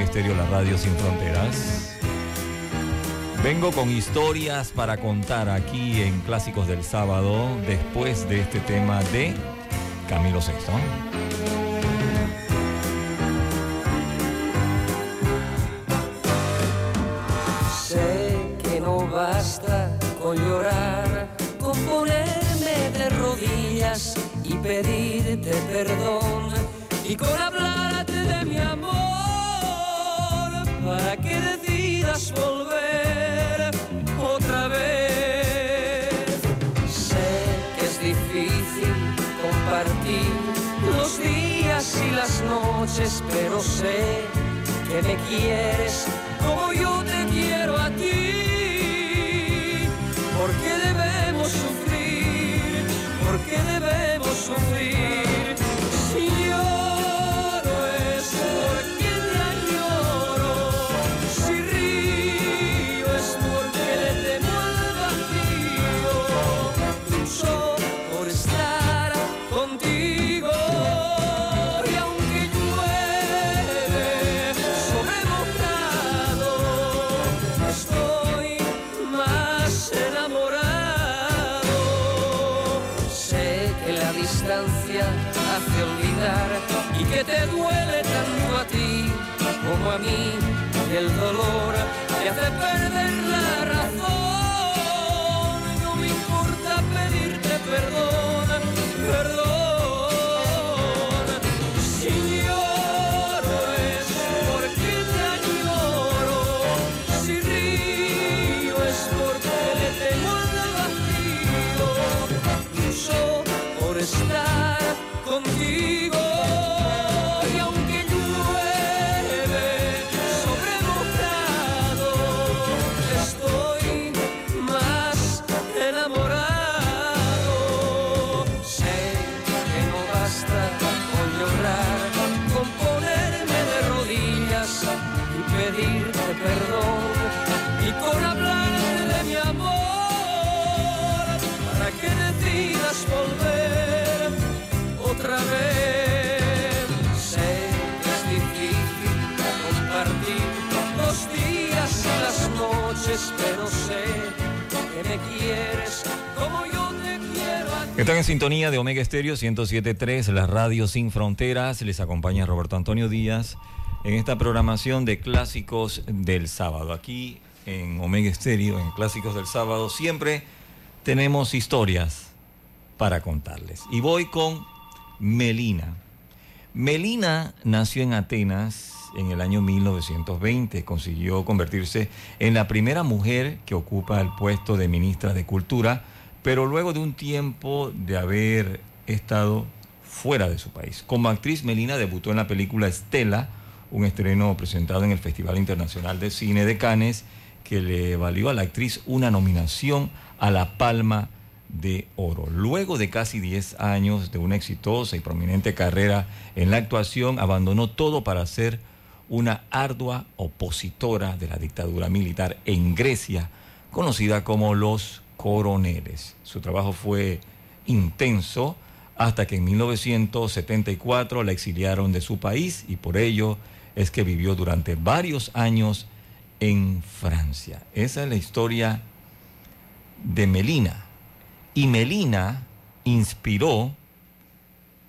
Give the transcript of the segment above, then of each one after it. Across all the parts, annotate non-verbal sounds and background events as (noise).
Estéreo, la radio sin fronteras. Vengo con historias para contar aquí en Clásicos del Sábado después de este tema de Camilo Sexto. Sé que no basta con llorar, con ponerme de rodillas y pedirte perdón y con hablarte de mi amor que decidas volver otra vez. Sé que es difícil compartir los días y las noches, pero sé que me quieres como yo te quiero a ti. ¿Por qué debemos sufrir? ¿Por qué debemos sufrir? Mí. El dolor volver otra vez. Sé que es difícil compartir los días y las noches, pero sé que me quieres como yo te quiero. Están en sintonía de Omega Estéreo 107.3, la radio sin fronteras. Les acompaña Roberto Antonio Díaz en esta programación de Clásicos del Sábado. Aquí en Omega Estéreo, en Clásicos del Sábado, siempre tenemos historias para contarles. Y voy con Melina. Melina nació en Atenas en el año 1920. Consiguió convertirse en la primera mujer que ocupa el puesto de ministra de Cultura, pero luego de un tiempo de haber estado fuera de su país. Como actriz, Melina debutó en la película Estela, un estreno presentado en el Festival Internacional de Cine de Cannes, que le valió a la actriz una nominación a la Palma de Oro. Luego de casi 10 años de una exitosa y prominente carrera en la actuación, abandonó todo para ser una ardua opositora de la dictadura militar en Grecia, conocida como los coroneles. Su trabajo fue intenso hasta que en 1974 la exiliaron de su país y por ello es que vivió durante varios años en Francia. Esa es la historia de Melina. Y Melina inspiró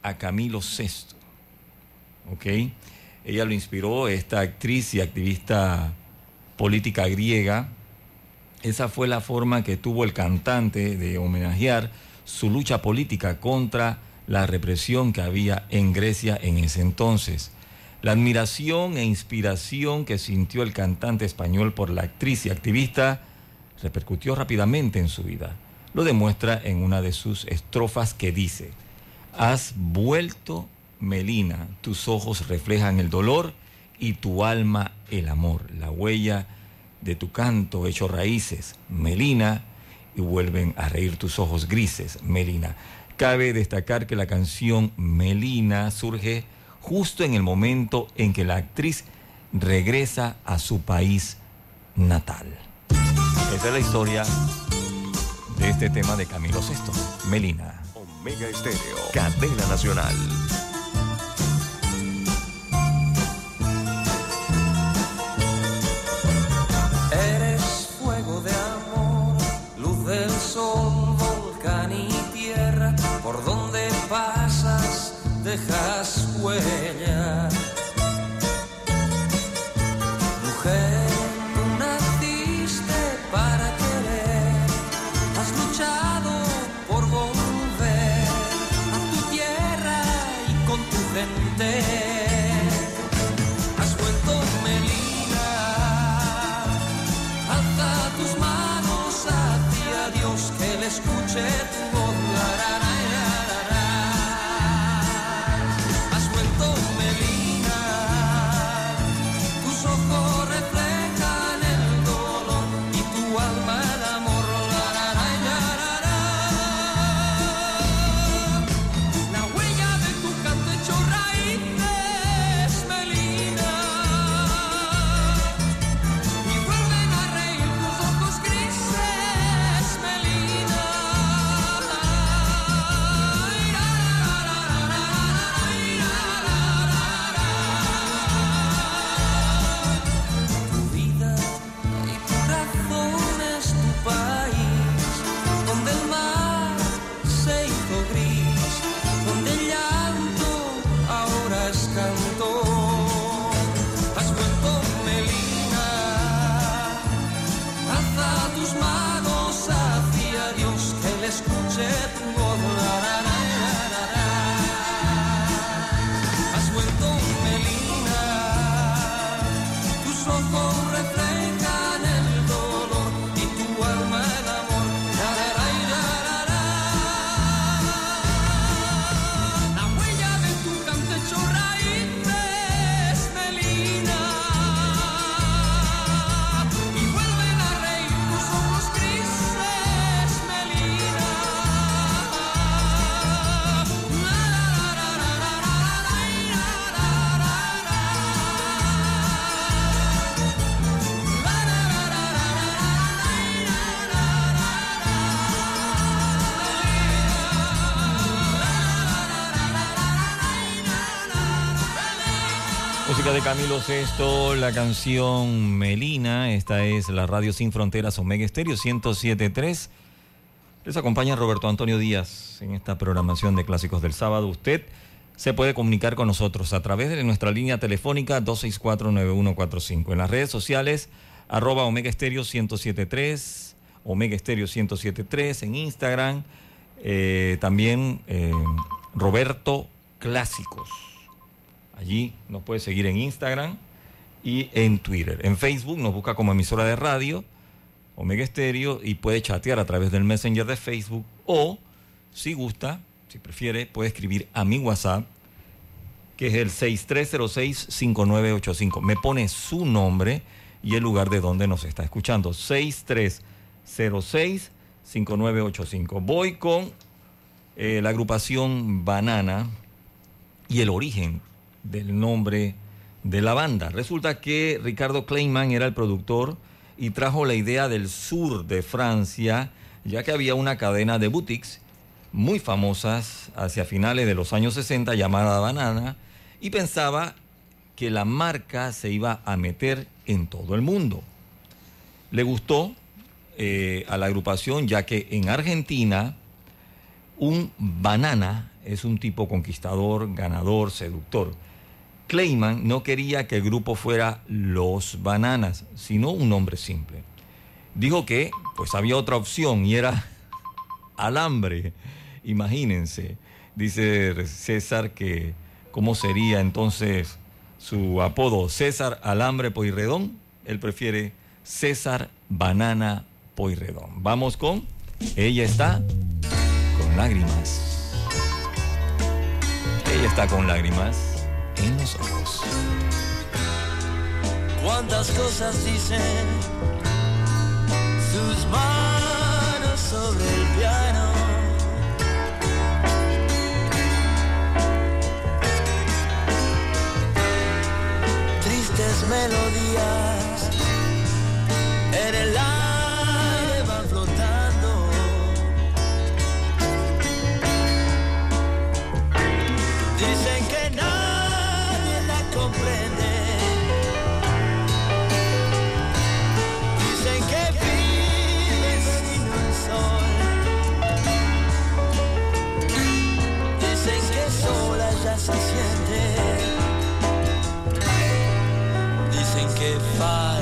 a Camilo VI. ¿Ok? Ella lo inspiró, esta actriz y activista política griega. Esa fue la forma que tuvo el cantante de homenajear su lucha política contra la represión que había en Grecia en ese entonces. La admiración e inspiración que sintió el cantante español por la actriz y activista repercutió rápidamente en su vida. Lo demuestra en una de sus estrofas que dice, Has vuelto, Melina, tus ojos reflejan el dolor y tu alma el amor, la huella de tu canto hecho raíces, Melina, y vuelven a reír tus ojos grises, Melina. Cabe destacar que la canción Melina surge justo en el momento en que la actriz regresa a su país natal. Esa es la historia este tema de Camilo VI, Melina. Omega Estéreo, cadena nacional. Eres fuego de amor, luz del sol, volcán y tierra, por donde pasas dejas huellas. Camilo Sesto, la canción Melina. Esta es la Radio Sin Fronteras Omega Estéreo 1073. Les acompaña Roberto Antonio Díaz en esta programación de Clásicos del Sábado. Usted se puede comunicar con nosotros a través de nuestra línea telefónica 264-9145. En las redes sociales, arroba Omega Estéreo 1073, Omega Estéreo 1073, en Instagram, eh, también eh, Roberto Clásicos. Allí nos puede seguir en Instagram y en Twitter. En Facebook nos busca como emisora de radio, Omega Estéreo, y puede chatear a través del Messenger de Facebook o, si gusta, si prefiere, puede escribir a mi WhatsApp, que es el 6306-5985. Me pone su nombre y el lugar de donde nos está escuchando. 6306-5985. Voy con eh, la agrupación Banana y el origen del nombre de la banda. Resulta que Ricardo Kleinman era el productor y trajo la idea del sur de Francia, ya que había una cadena de boutiques muy famosas hacia finales de los años 60 llamada Banana y pensaba que la marca se iba a meter en todo el mundo. Le gustó eh, a la agrupación ya que en Argentina un banana es un tipo conquistador, ganador, seductor. Clayman no quería que el grupo fuera Los Bananas, sino un nombre simple. Dijo que pues había otra opción y era (laughs) Alambre. Imagínense, dice César que cómo sería entonces su apodo César Alambre Poirredón. Él prefiere César Banana Poirredón. Vamos con Ella está con lágrimas. Ella está con lágrimas en los ojos. Cuántas cosas dicen sus manos sobre el piano. Tristes melodías que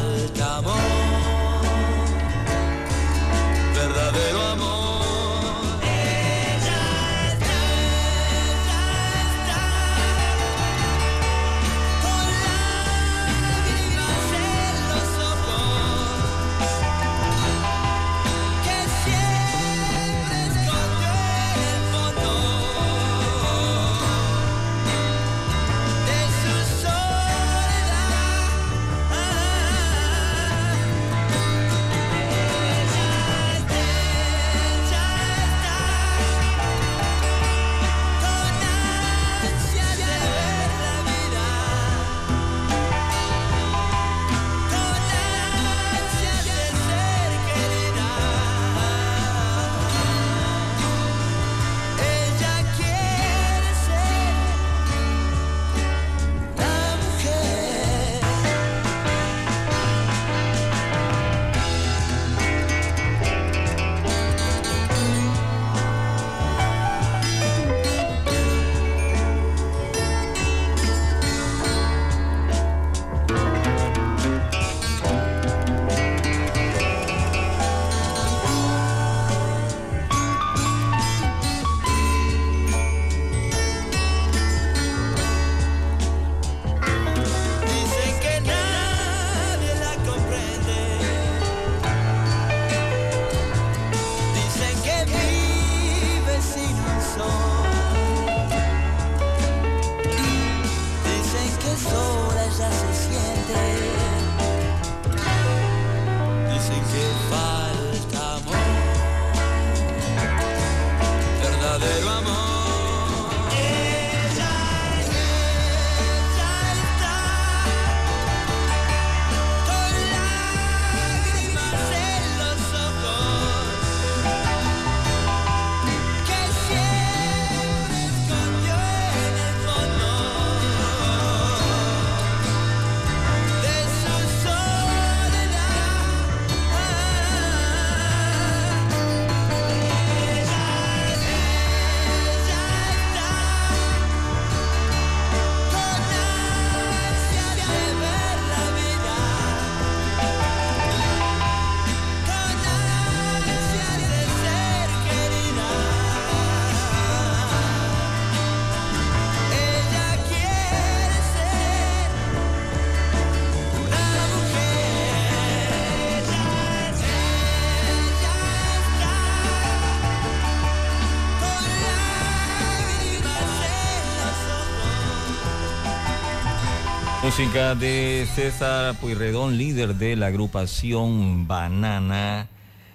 Música de César Pueyrredón, líder de la agrupación Banana.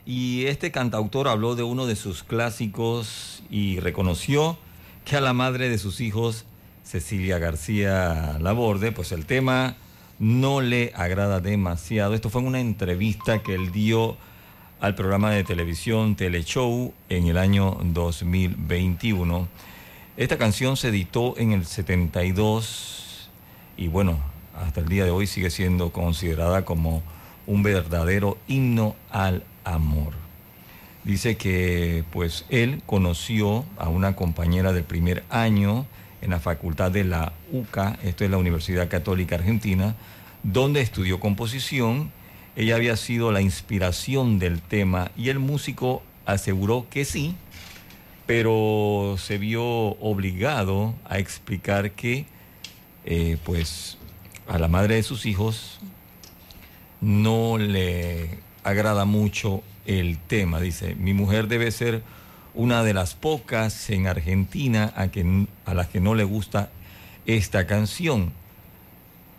Y este cantautor habló de uno de sus clásicos y reconoció que a la madre de sus hijos, Cecilia García Laborde, pues el tema no le agrada demasiado. Esto fue en una entrevista que él dio al programa de televisión Teleshow en el año 2021. Esta canción se editó en el 72 y bueno, hasta el día de hoy sigue siendo considerada como un verdadero himno al amor. Dice que pues él conoció a una compañera del primer año en la facultad de la UCA, esto es la Universidad Católica Argentina, donde estudió composición. Ella había sido la inspiración del tema y el músico aseguró que sí, pero se vio obligado a explicar que eh, pues a la madre de sus hijos no le agrada mucho el tema. Dice, mi mujer debe ser una de las pocas en Argentina a, a las que no le gusta esta canción.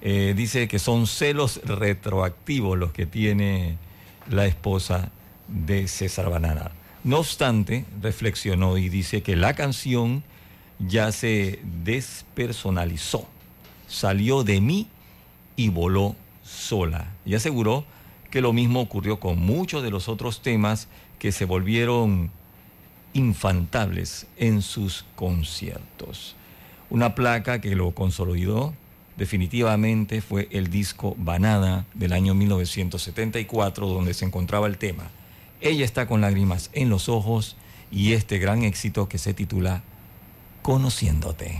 Eh, dice que son celos retroactivos los que tiene la esposa de César Banana. No obstante, reflexionó y dice que la canción ya se despersonalizó, salió de mí y voló sola. Y aseguró que lo mismo ocurrió con muchos de los otros temas que se volvieron infantables en sus conciertos. Una placa que lo consolidó definitivamente fue el disco Banana del año 1974 donde se encontraba el tema Ella está con lágrimas en los ojos y este gran éxito que se titula Conociéndote.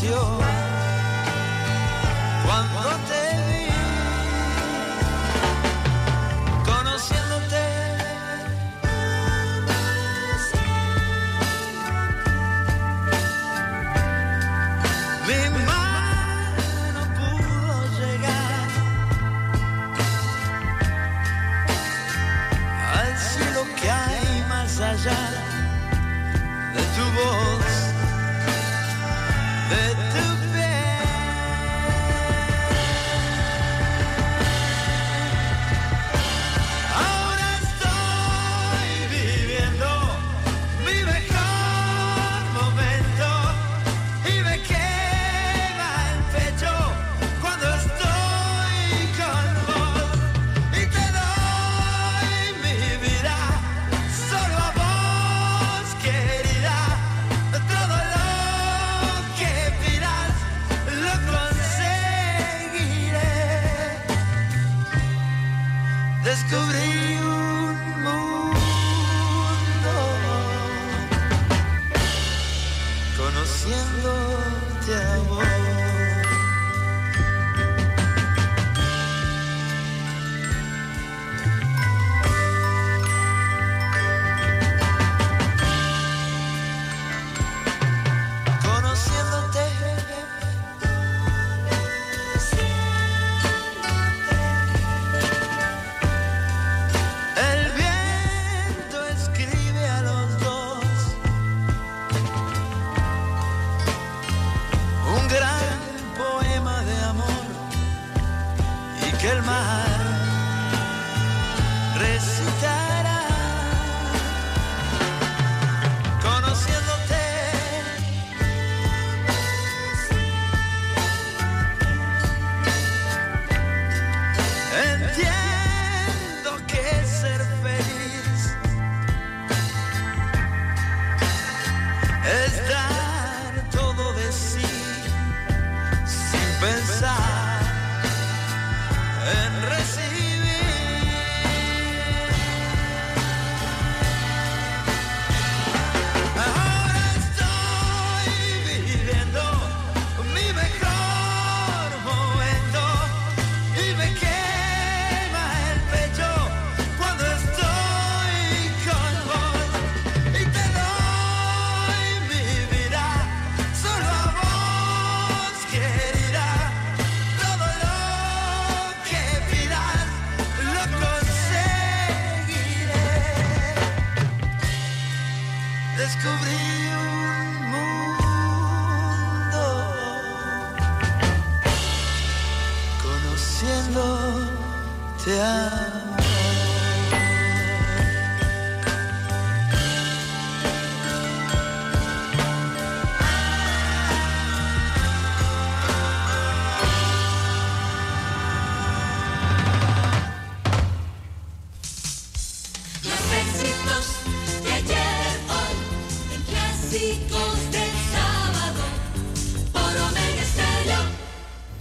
que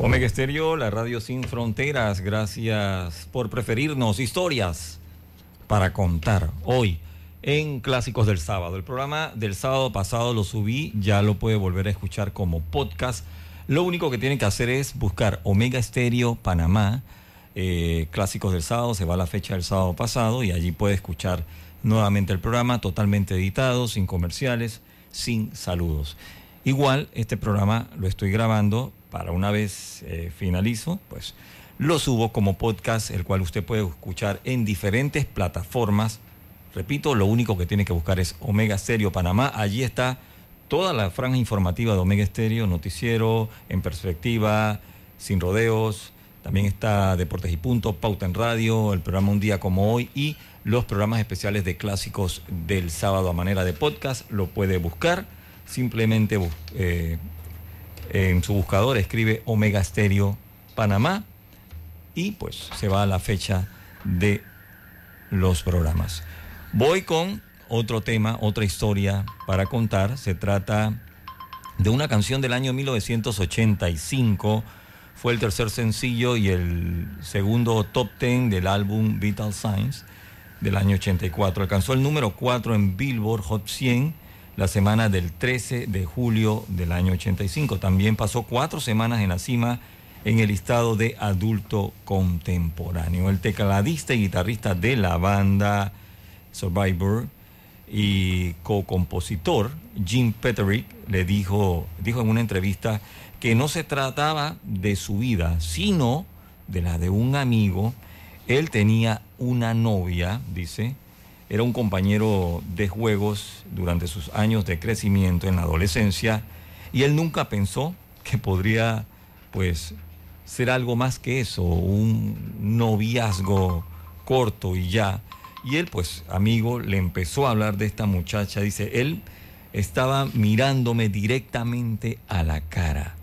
Omega Estéreo, la radio sin fronteras. Gracias por preferirnos. Historias para contar hoy en Clásicos del Sábado. El programa del sábado pasado lo subí, ya lo puede volver a escuchar como podcast. Lo único que tiene que hacer es buscar Omega Estéreo Panamá, eh, Clásicos del Sábado, se va a la fecha del sábado pasado y allí puede escuchar nuevamente el programa totalmente editado, sin comerciales, sin saludos. Igual este programa lo estoy grabando para una vez eh, finalizo, pues lo subo como podcast, el cual usted puede escuchar en diferentes plataformas. Repito, lo único que tiene que buscar es Omega Stereo Panamá. Allí está toda la franja informativa de Omega Stereo, noticiero, en perspectiva, sin rodeos. También está Deportes y Punto, Pauta en Radio, el programa Un Día como Hoy y los programas especiales de clásicos del sábado a manera de podcast. Lo puede buscar. Simplemente eh, en su buscador escribe Omega Stereo Panamá y pues se va a la fecha de los programas. Voy con otro tema, otra historia para contar. Se trata de una canción del año 1985. Fue el tercer sencillo y el segundo top ten del álbum Vital Signs del año 84. Alcanzó el número 4 en Billboard Hot 100 la semana del 13 de julio del año 85. También pasó cuatro semanas en la cima en el listado de adulto contemporáneo. El tecladista y guitarrista de la banda Survivor y co-compositor Jim Petterick le dijo, dijo en una entrevista que no se trataba de su vida, sino de la de un amigo. Él tenía una novia, dice, era un compañero de juegos durante sus años de crecimiento en la adolescencia y él nunca pensó que podría pues ser algo más que eso, un noviazgo corto y ya. Y él pues amigo le empezó a hablar de esta muchacha, dice, él estaba mirándome directamente a la cara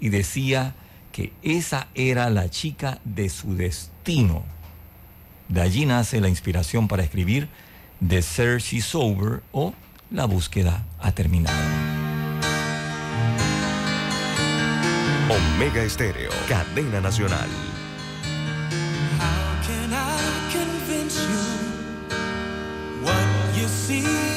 y decía que esa era la chica de su destino. De allí nace la inspiración para escribir The Search is Over o La búsqueda ha terminado. Omega Estéreo, cadena nacional. How can I convince you what you see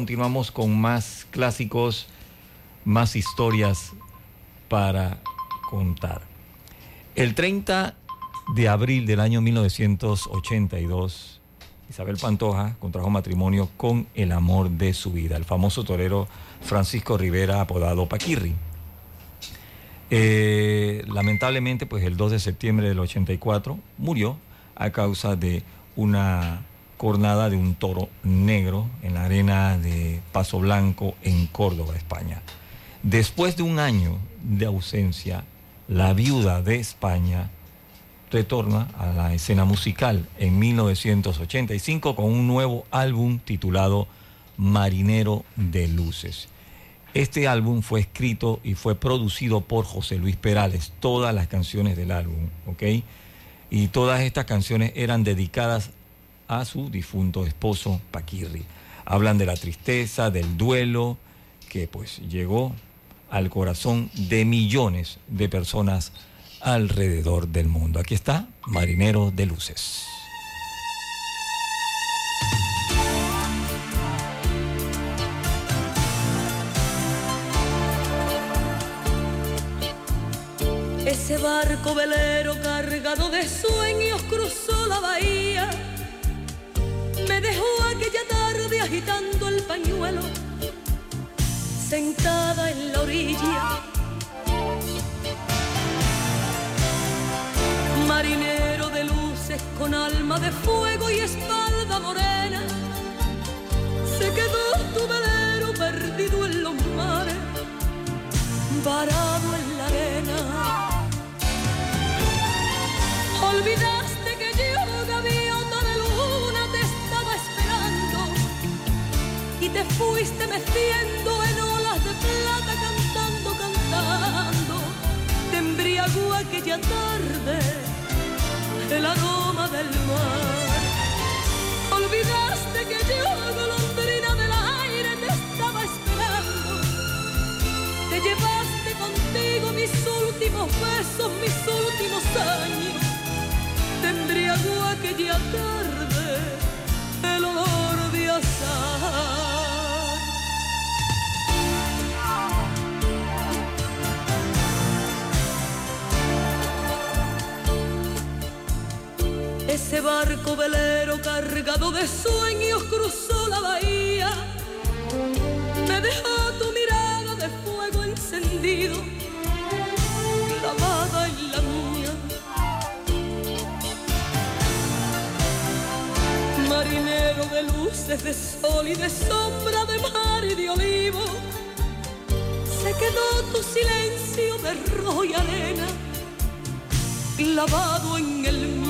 continuamos con más clásicos, más historias para contar. El 30 de abril del año 1982, Isabel Pantoja contrajo matrimonio con el amor de su vida, el famoso torero Francisco Rivera, apodado Paquirri. Eh, lamentablemente, pues el 2 de septiembre del 84 murió a causa de una cornada de un toro negro en la arena de Paso Blanco en Córdoba, España. Después de un año de ausencia, la viuda de España retorna a la escena musical en 1985 con un nuevo álbum titulado Marinero de Luces. Este álbum fue escrito y fue producido por José Luis Perales, todas las canciones del álbum, ¿ok? Y todas estas canciones eran dedicadas a su difunto esposo Paquirri. Hablan de la tristeza, del duelo, que pues llegó al corazón de millones de personas alrededor del mundo. Aquí está Marinero de Luces. Ese barco velero cargado de sueños cruzó la bahía. Me dejó aquella tarde agitando el pañuelo, sentada en la orilla. Marinero de luces con alma de fuego y espalda morena, se quedó tu velero perdido en los mares, varado en la arena. Olvidaste fuiste meciendo en olas de plata cantando, cantando. Te embriagó aquella tarde el aroma del mar. Olvidaste que yo, golondrina del aire, te estaba esperando. Te llevaste contigo mis últimos besos, mis últimos años te embriagó aquella tarde el olor de azar. Ese barco velero cargado de sueños cruzó la bahía. Me dejó tu mirada de fuego encendido, clavada en la mía. marinero de luces, de sol y de sombra, de mar y de olivo. Se quedó tu silencio de rojo y arena, clavado en el mío.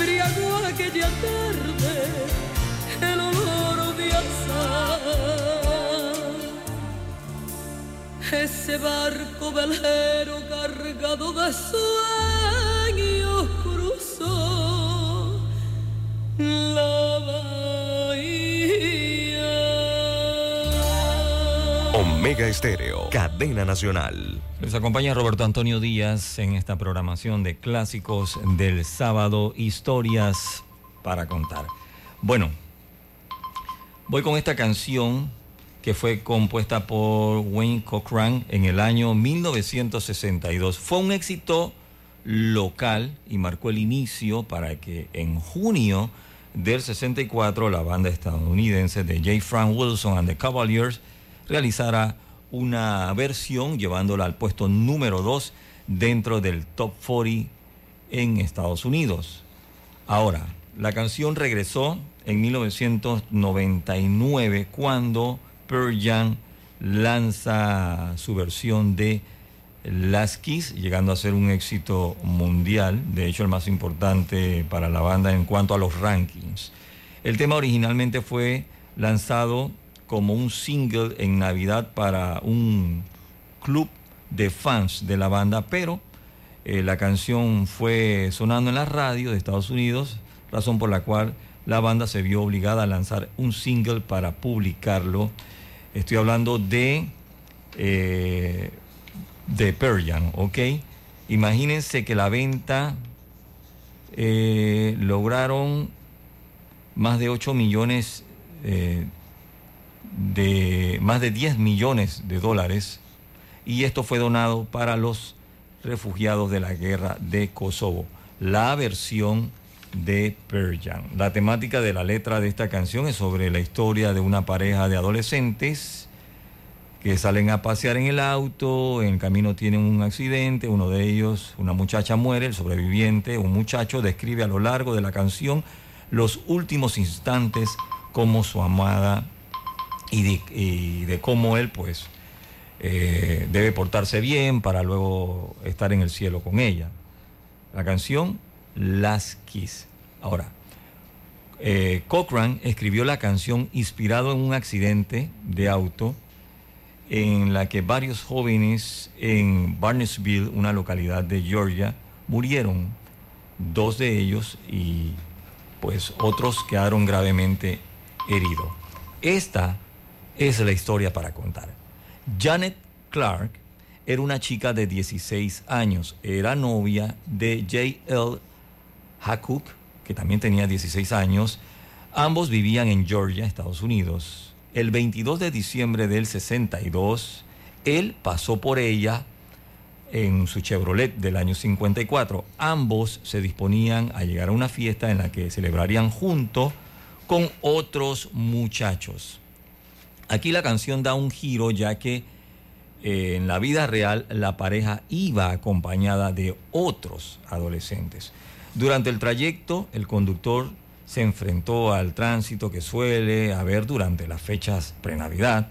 Embriagó aquella tarde el olor de azar. Ese barco velero cargado de sueños Omega Estéreo, cadena nacional. Les acompaña Roberto Antonio Díaz en esta programación de clásicos del sábado, historias para contar. Bueno, voy con esta canción que fue compuesta por Wayne Cochran en el año 1962. Fue un éxito local y marcó el inicio para que en junio del 64 la banda estadounidense de J. Frank Wilson and the Cavaliers realizara una versión llevándola al puesto número 2 dentro del Top 40 en Estados Unidos. Ahora, la canción regresó en 1999 cuando Pearl Jam lanza su versión de Last Kiss, llegando a ser un éxito mundial, de hecho el más importante para la banda en cuanto a los rankings. El tema originalmente fue lanzado como un single en Navidad para un club de fans de la banda, pero eh, la canción fue sonando en la radio de Estados Unidos, razón por la cual la banda se vio obligada a lanzar un single para publicarlo. Estoy hablando de, eh, de Pearl Jam, ¿ok? Imagínense que la venta eh, lograron más de 8 millones, eh, de, más de 10 millones de dólares y esto fue donado para los refugiados de la guerra de Kosovo. La versión de Pearl Jam. La temática de la letra de esta canción es sobre la historia de una pareja de adolescentes que salen a pasear en el auto, en el camino tienen un accidente, uno de ellos, una muchacha muere, el sobreviviente, un muchacho describe a lo largo de la canción los últimos instantes como su amada y de, cómo él pues eh, debe portarse bien para luego estar en el cielo con ella. La canción Las Kiss. Ahora, eh, Cochrane escribió la canción inspirado en un accidente de auto en la que varios jóvenes en Barnesville, una localidad de Georgia, murieron. Dos de ellos y pues otros quedaron gravemente heridos. Esta es la historia para contar. Janet Clark era una chica de 16 años, era novia de J.L. Hacook, que también tenía 16 años. Ambos vivían en Georgia, Estados Unidos. El 22 de diciembre del 62, él pasó por ella en su Chevrolet del año 54. Ambos se disponían a llegar a una fiesta en la que celebrarían junto con otros muchachos. Aquí la canción da un giro ya que eh, en la vida real la pareja iba acompañada de otros adolescentes. Durante el trayecto el conductor se enfrentó al tránsito que suele haber durante las fechas pre-Navidad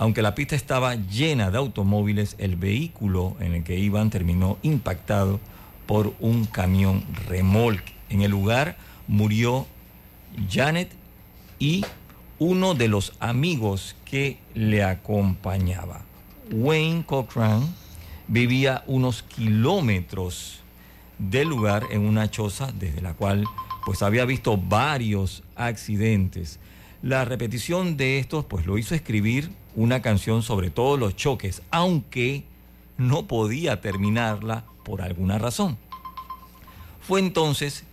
aunque la pista estaba llena de automóviles, el vehículo en el que iban terminó impactado por un camión remolque. En el lugar murió Janet y uno de los amigos que le acompañaba. Wayne Cochran vivía unos kilómetros del lugar en una choza desde la cual pues había visto varios accidentes. La repetición de estos pues lo hizo escribir una canción sobre todos los choques, aunque no podía terminarla por alguna razón. Fue entonces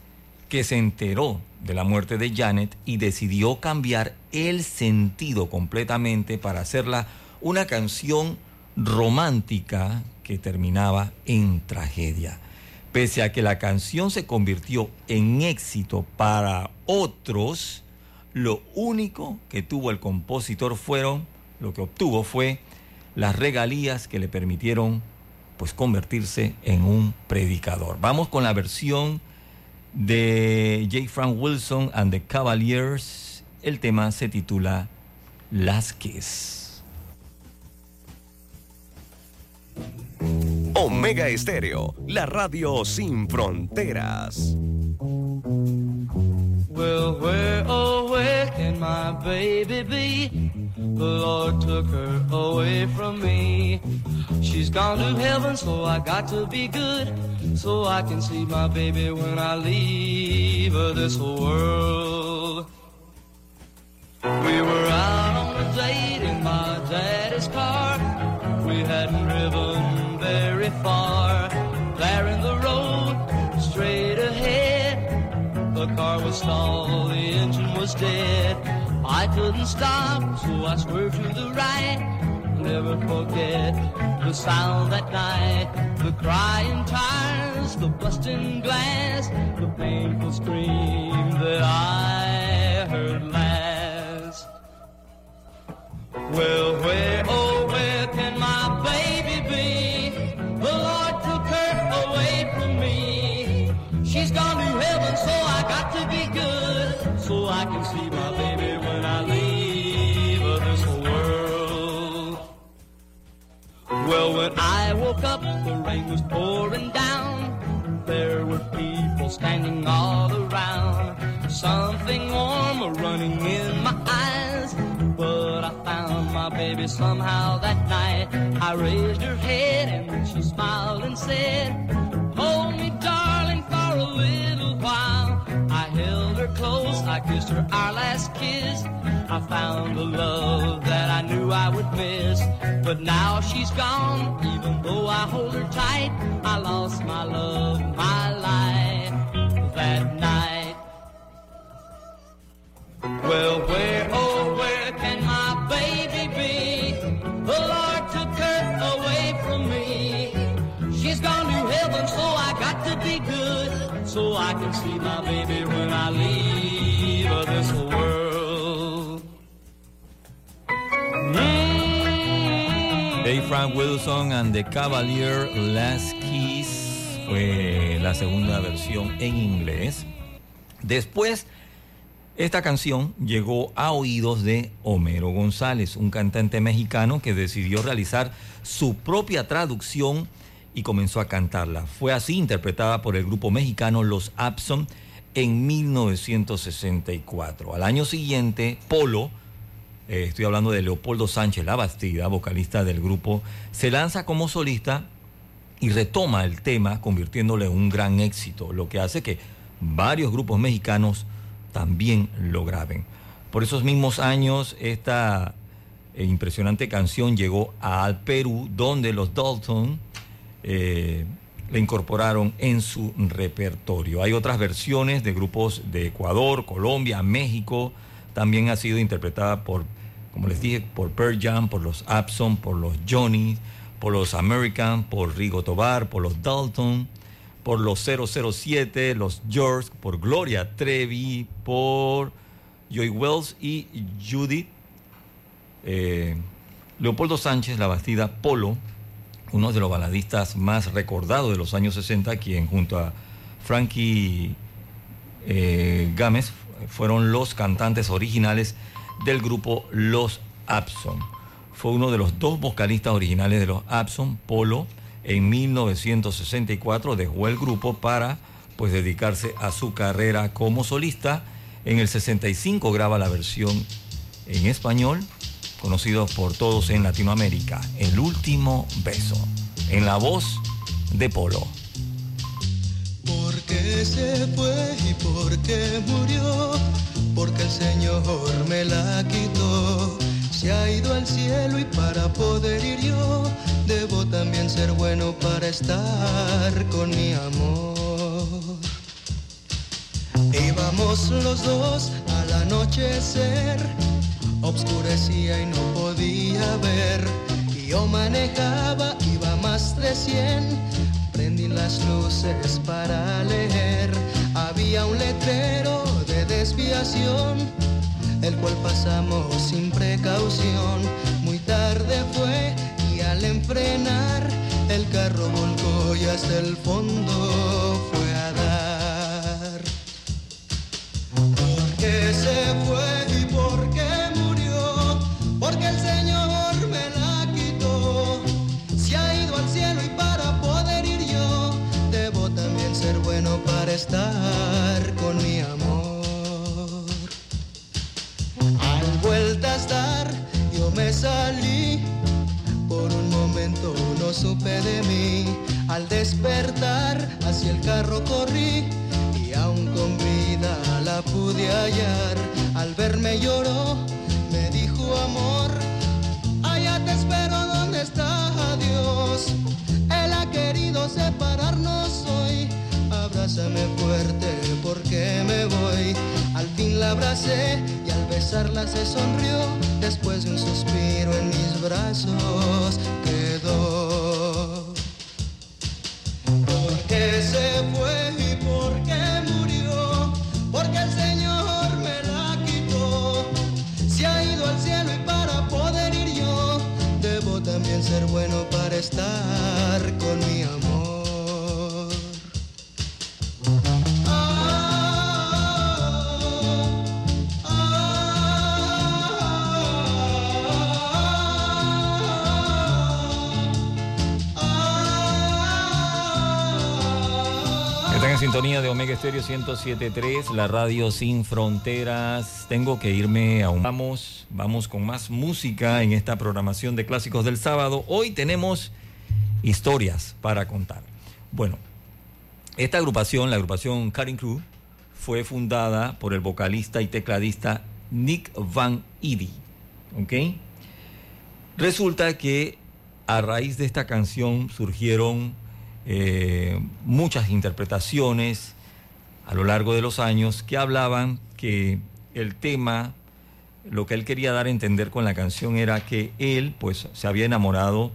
que se enteró de la muerte de Janet y decidió cambiar el sentido completamente para hacerla una canción romántica que terminaba en tragedia. Pese a que la canción se convirtió en éxito para otros, lo único que tuvo el compositor fueron lo que obtuvo fue las regalías que le permitieron pues convertirse en un predicador. Vamos con la versión de J. Frank Wilson and the Cavaliers. El tema se titula Las Kiss. Omega Estéreo, la radio sin fronteras. Well, where, oh, where can my baby be? The Lord took her away from me. She's gone to heaven, so I got to be good. So I can see my baby when I leave this world. We were out on a date in my daddy's car. We hadn't driven very far. There in the road, straight ahead. The car was stalled, the engine was dead. I couldn't stop, so I swerved to the right. Never forget the sound that night, the crying tires, the busting glass, the painful scream that I heard last. Well, where, oh, where can my baby When I woke up, the rain was pouring down. There were people standing all around. Something warm running in my eyes. But I found my baby somehow that night. I raised her head and she smiled and said, Hold me, darling, for a little while. Her close, I kissed her our last kiss. I found a love that I knew I would miss. But now she's gone, even though I hold her tight. I lost my love, my life that night. Well, where, oh, where can my baby be? The Lord took her away from me. She's gone to heaven, so So I can see my baby when I leave world. Dave Frank Wilson and the Cavalier Last Kiss fue la segunda versión en inglés. Después, esta canción llegó a oídos de Homero González, un cantante mexicano que decidió realizar su propia traducción y comenzó a cantarla. Fue así interpretada por el grupo mexicano Los Abson en 1964. Al año siguiente, Polo, eh, estoy hablando de Leopoldo Sánchez La Bastida, vocalista del grupo, se lanza como solista y retoma el tema convirtiéndolo en un gran éxito, lo que hace que varios grupos mexicanos también lo graben. Por esos mismos años, esta eh, impresionante canción llegó al Perú, donde los Dalton eh, la incorporaron en su repertorio. Hay otras versiones de grupos de Ecuador, Colombia, México. También ha sido interpretada por, como les dije, por Pearl Jam, por los Abson, por los Johnny, por los American, por Rigo Tobar, por los Dalton, por los 007, los George, por Gloria Trevi, por Joy Wells y Judy. Eh, Leopoldo Sánchez, La Bastida, Polo, uno de los baladistas más recordados de los años 60, quien junto a Frankie eh, Gámez fueron los cantantes originales del grupo Los Abson. Fue uno de los dos vocalistas originales de los Abson, Polo, en 1964 dejó el grupo para pues dedicarse a su carrera como solista. En el 65 graba la versión en español, conocido por todos en Latinoamérica, El último beso, en la voz de Polo. ¿Por qué se fue y por qué murió? Porque el Señor me la quitó. Se ha ido al cielo y para poder ir yo, debo también ser bueno para estar con mi amor. Íbamos los dos al anochecer, obscurecía y no podía ver. Yo manejaba, iba más de 100, prendí las luces para leer. Había un letrero de desviación, el cual pasamos sin precaución. Muy tarde fue y al enfrenar, el carro volcó y hasta el fondo fue a dar. ¿Por qué se fue estar con mi amor. Al vueltas dar, yo me salí. Por un momento no supe de mí. Al despertar, hacia el carro corrí. Y aún con vida la pude hallar. Al verme lloró, me dijo amor. Allá te espero donde está Dios. Él ha querido separarnos hoy. Abrázame fuerte porque me voy. Al fin la abracé y al besarla se sonrió. Después de un suspiro en mis brazos quedó. ¿Por qué se fue y por qué murió? Porque el Señor me la quitó. Se ha ido al cielo y para poder ir yo, debo también ser bueno para estar con sintonía de Omega Estéreo 107.3, la radio sin fronteras. Tengo que irme a. Vamos, vamos con más música en esta programación de clásicos del sábado. Hoy tenemos historias para contar. Bueno, esta agrupación, la agrupación Cutting Crew, fue fundada por el vocalista y tecladista Nick Van Eddy. ¿Ok? Resulta que a raíz de esta canción surgieron eh, muchas interpretaciones a lo largo de los años que hablaban que el tema, lo que él quería dar a entender con la canción era que él pues se había enamorado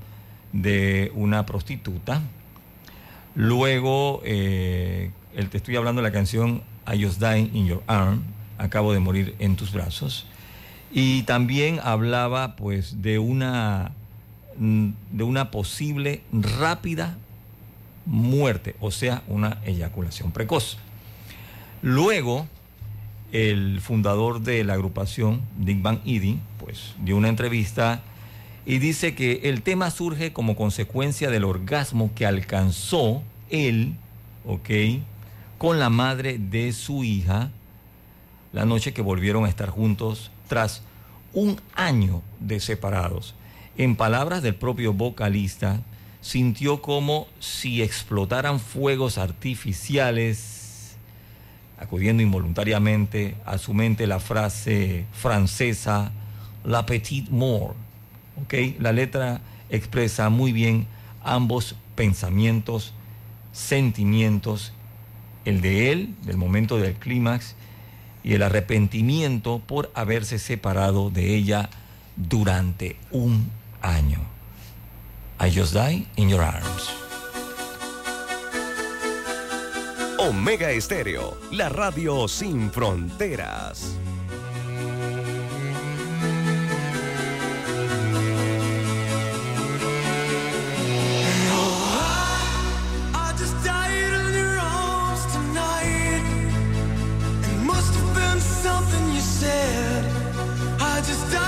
de una prostituta. Luego, eh, el, te estoy hablando de la canción I Just Die in Your Arm, acabo de morir en tus brazos. Y también hablaba pues de una, mm, de una posible rápida muerte, o sea, una eyaculación precoz. Luego, el fundador de la agrupación, Dick Van Eddy, pues dio una entrevista y dice que el tema surge como consecuencia del orgasmo que alcanzó él, ¿ok? Con la madre de su hija la noche que volvieron a estar juntos tras un año de separados. En palabras del propio vocalista, sintió como si explotaran fuegos artificiales, acudiendo involuntariamente a su mente la frase francesa La petite mort. ¿ok? La letra expresa muy bien ambos pensamientos, sentimientos, el de él, del momento del clímax, y el arrepentimiento por haberse separado de ella durante un año. I just die in your arms. Omega Estéreo, la radio sin fronteras. I just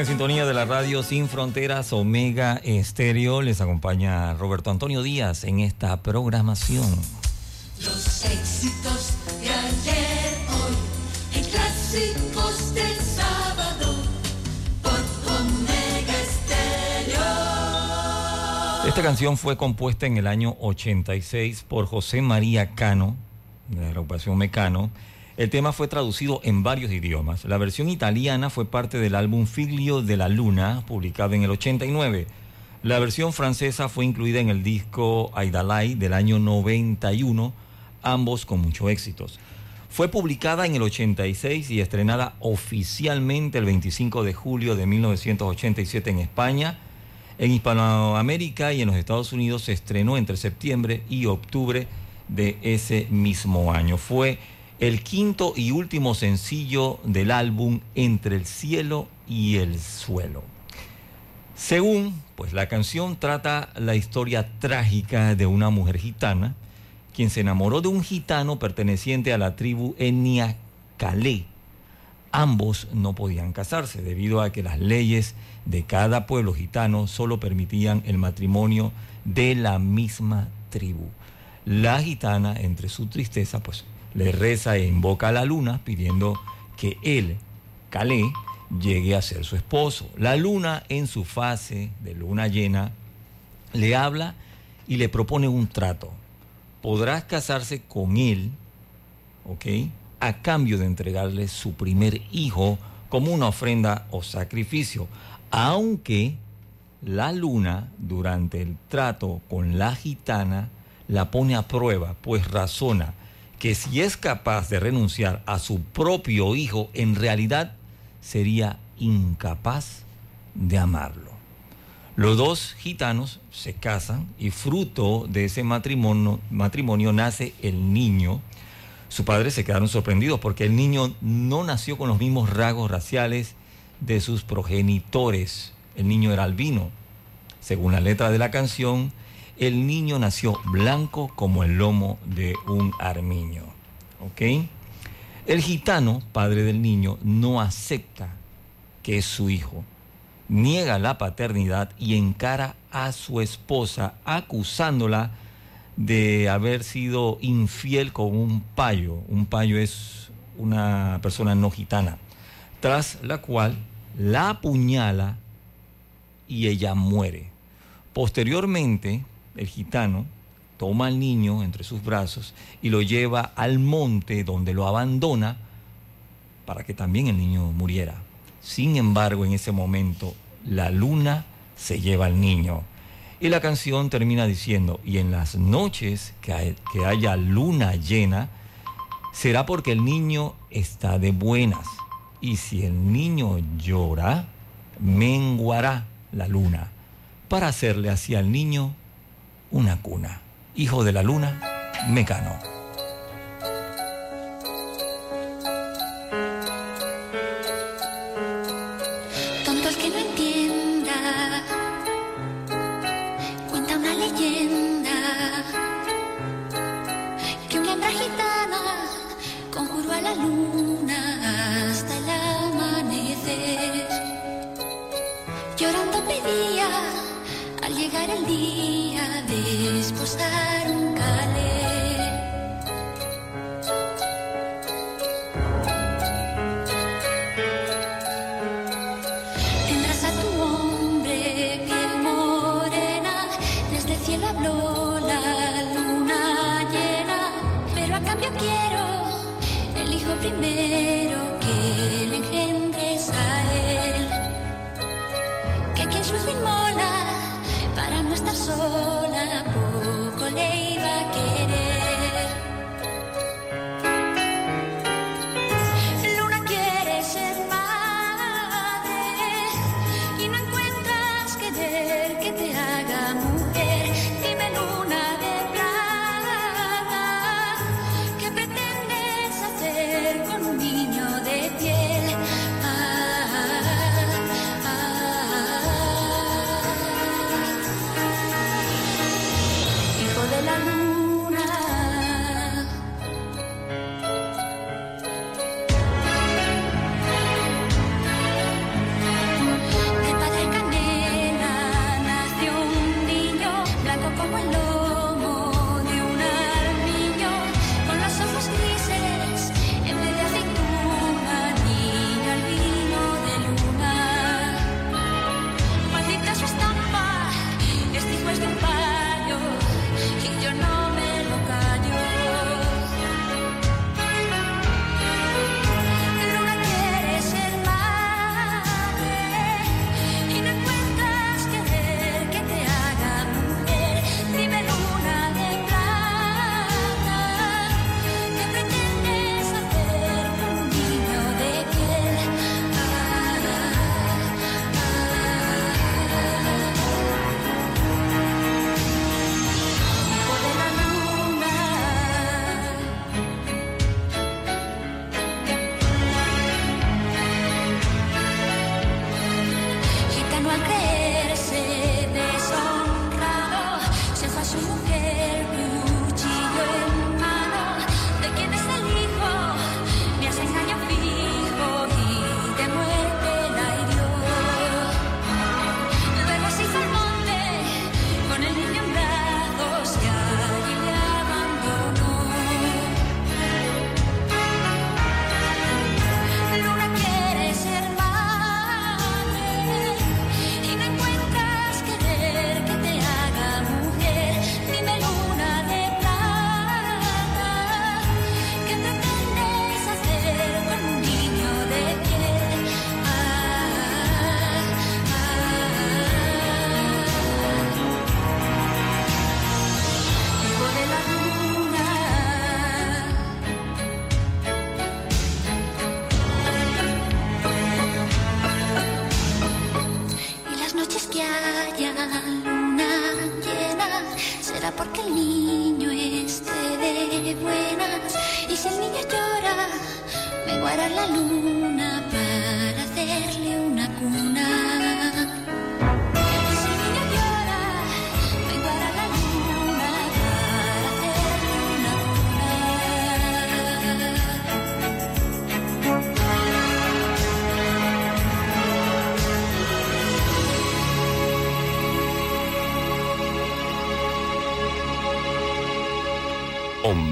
en sintonía de la radio Sin Fronteras Omega Estéreo. Les acompaña Roberto Antonio Díaz en esta programación. Los éxitos de ayer, hoy, en clásicos del sábado, por Omega Estéreo. Esta canción fue compuesta en el año 86 por José María Cano, de la agrupación Mecano. El tema fue traducido en varios idiomas. La versión italiana fue parte del álbum Figlio de la Luna, publicado en el 89. La versión francesa fue incluida en el disco Aidalai del año 91, ambos con muchos éxitos. Fue publicada en el 86 y estrenada oficialmente el 25 de julio de 1987 en España. En Hispanoamérica y en los Estados Unidos se estrenó entre septiembre y octubre de ese mismo año. Fue el quinto y último sencillo del álbum Entre el cielo y el suelo. Según, pues la canción trata la historia trágica de una mujer gitana, quien se enamoró de un gitano perteneciente a la tribu Enia Calé. Ambos no podían casarse debido a que las leyes de cada pueblo gitano solo permitían el matrimonio de la misma tribu. La gitana, entre su tristeza, pues le reza e invoca a la luna pidiendo que él, Calé, llegue a ser su esposo. La luna en su fase de luna llena le habla y le propone un trato. Podrás casarse con él, ¿ok? A cambio de entregarle su primer hijo como una ofrenda o sacrificio. Aunque la luna durante el trato con la gitana la pone a prueba, pues razona que si es capaz de renunciar a su propio hijo, en realidad sería incapaz de amarlo. Los dos gitanos se casan y fruto de ese matrimonio, matrimonio nace el niño. Sus padres se quedaron sorprendidos porque el niño no nació con los mismos rasgos raciales de sus progenitores. El niño era albino. Según la letra de la canción, el niño nació blanco como el lomo de un armiño. ¿Ok? El gitano, padre del niño, no acepta que es su hijo. Niega la paternidad y encara a su esposa acusándola de haber sido infiel con un payo. Un payo es una persona no gitana. Tras la cual la apuñala y ella muere. Posteriormente, el gitano toma al niño entre sus brazos y lo lleva al monte donde lo abandona para que también el niño muriera. Sin embargo, en ese momento, la luna se lleva al niño. Y la canción termina diciendo, y en las noches que, que haya luna llena, será porque el niño está de buenas. Y si el niño llora, menguará la luna, para hacerle hacia el niño una cuna. Hijo de la luna, Mecano.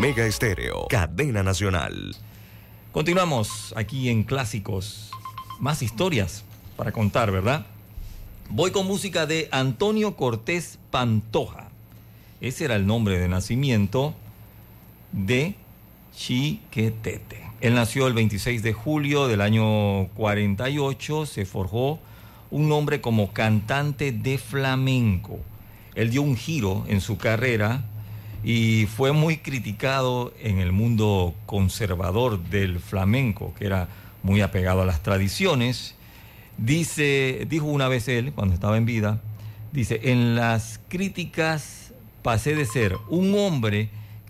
Omega Estéreo, cadena nacional. Continuamos aquí en Clásicos. Más historias para contar, ¿verdad? Voy con música de Antonio Cortés Pantoja. Ese era el nombre de nacimiento de Chiquetete. Él nació el 26 de julio del año 48, se forjó un nombre como cantante de flamenco. Él dio un giro en su carrera y fue muy criticado en el mundo conservador del flamenco, que era muy apegado a las tradiciones. Dice, dijo una vez él, cuando estaba en vida, dice, en las críticas pasé de ser un hombre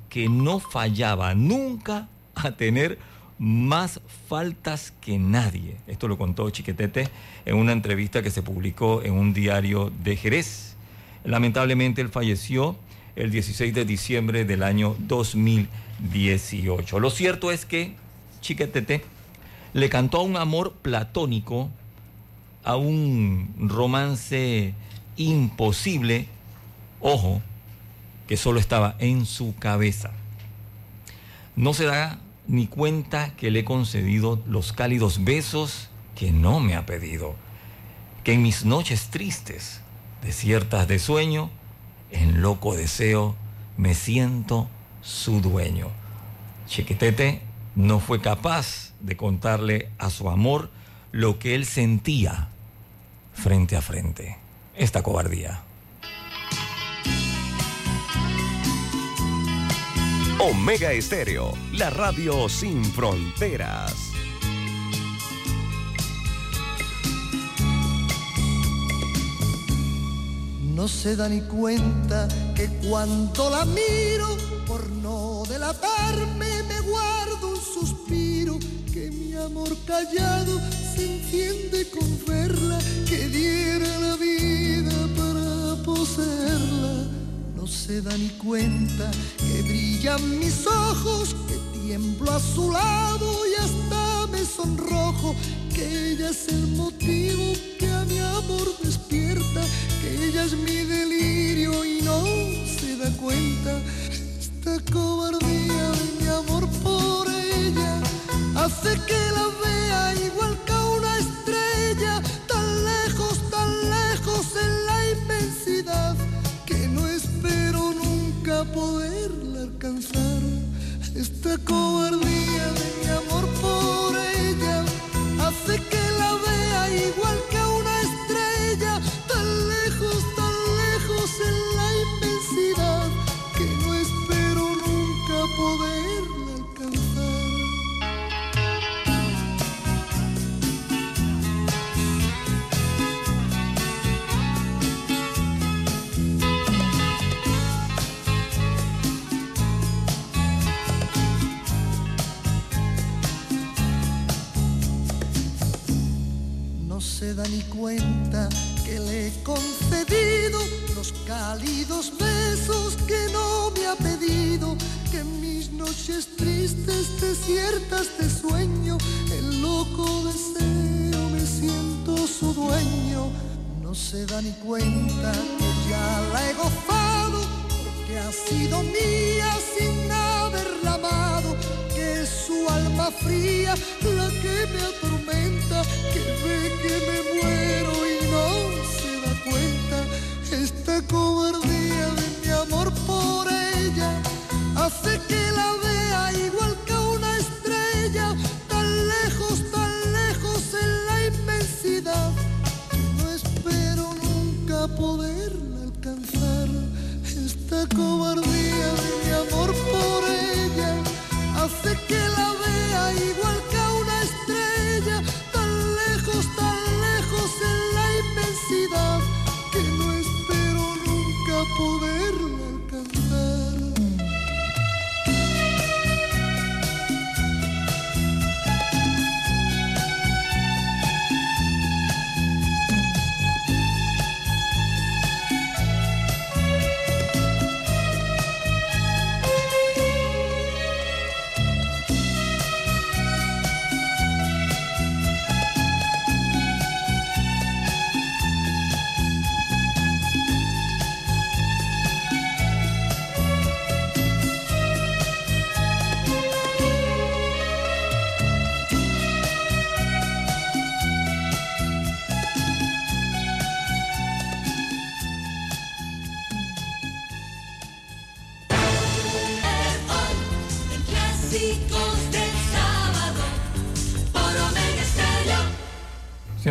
que no fallaba nunca a tener más faltas que nadie. Esto lo contó Chiquetete en una entrevista que se publicó en un diario de Jerez. Lamentablemente él falleció el 16 de diciembre del año 2018. Lo cierto es que Chiquetete le cantó a un amor platónico, a un romance imposible, ojo, que solo estaba en su cabeza. No se da ni cuenta que le he concedido los cálidos besos que no me ha pedido, que en mis noches tristes, desiertas de sueño, en loco deseo, me siento su dueño. Chiquitete no fue capaz de contarle a su amor lo que él sentía frente a frente. Esta cobardía. Omega Estéreo, la radio sin fronteras. No se da ni cuenta que cuando la miro, por no delatarme, me guardo un suspiro, que mi amor callado se enciende con verla, que diera la vida para poseerla. No se da ni cuenta que brillan mis ojos, que tiemblo a su lado y hasta me sonrojo, que ella es el motivo que a mi amor despierta, que ella es mi delirio y no se da cuenta. Esta cobardía de mi amor por ella hace que la vea igual que a una estrella, tan lejos, tan lejos en la inmensidad, que no espero nunca poderla alcanzar. Esta cobardía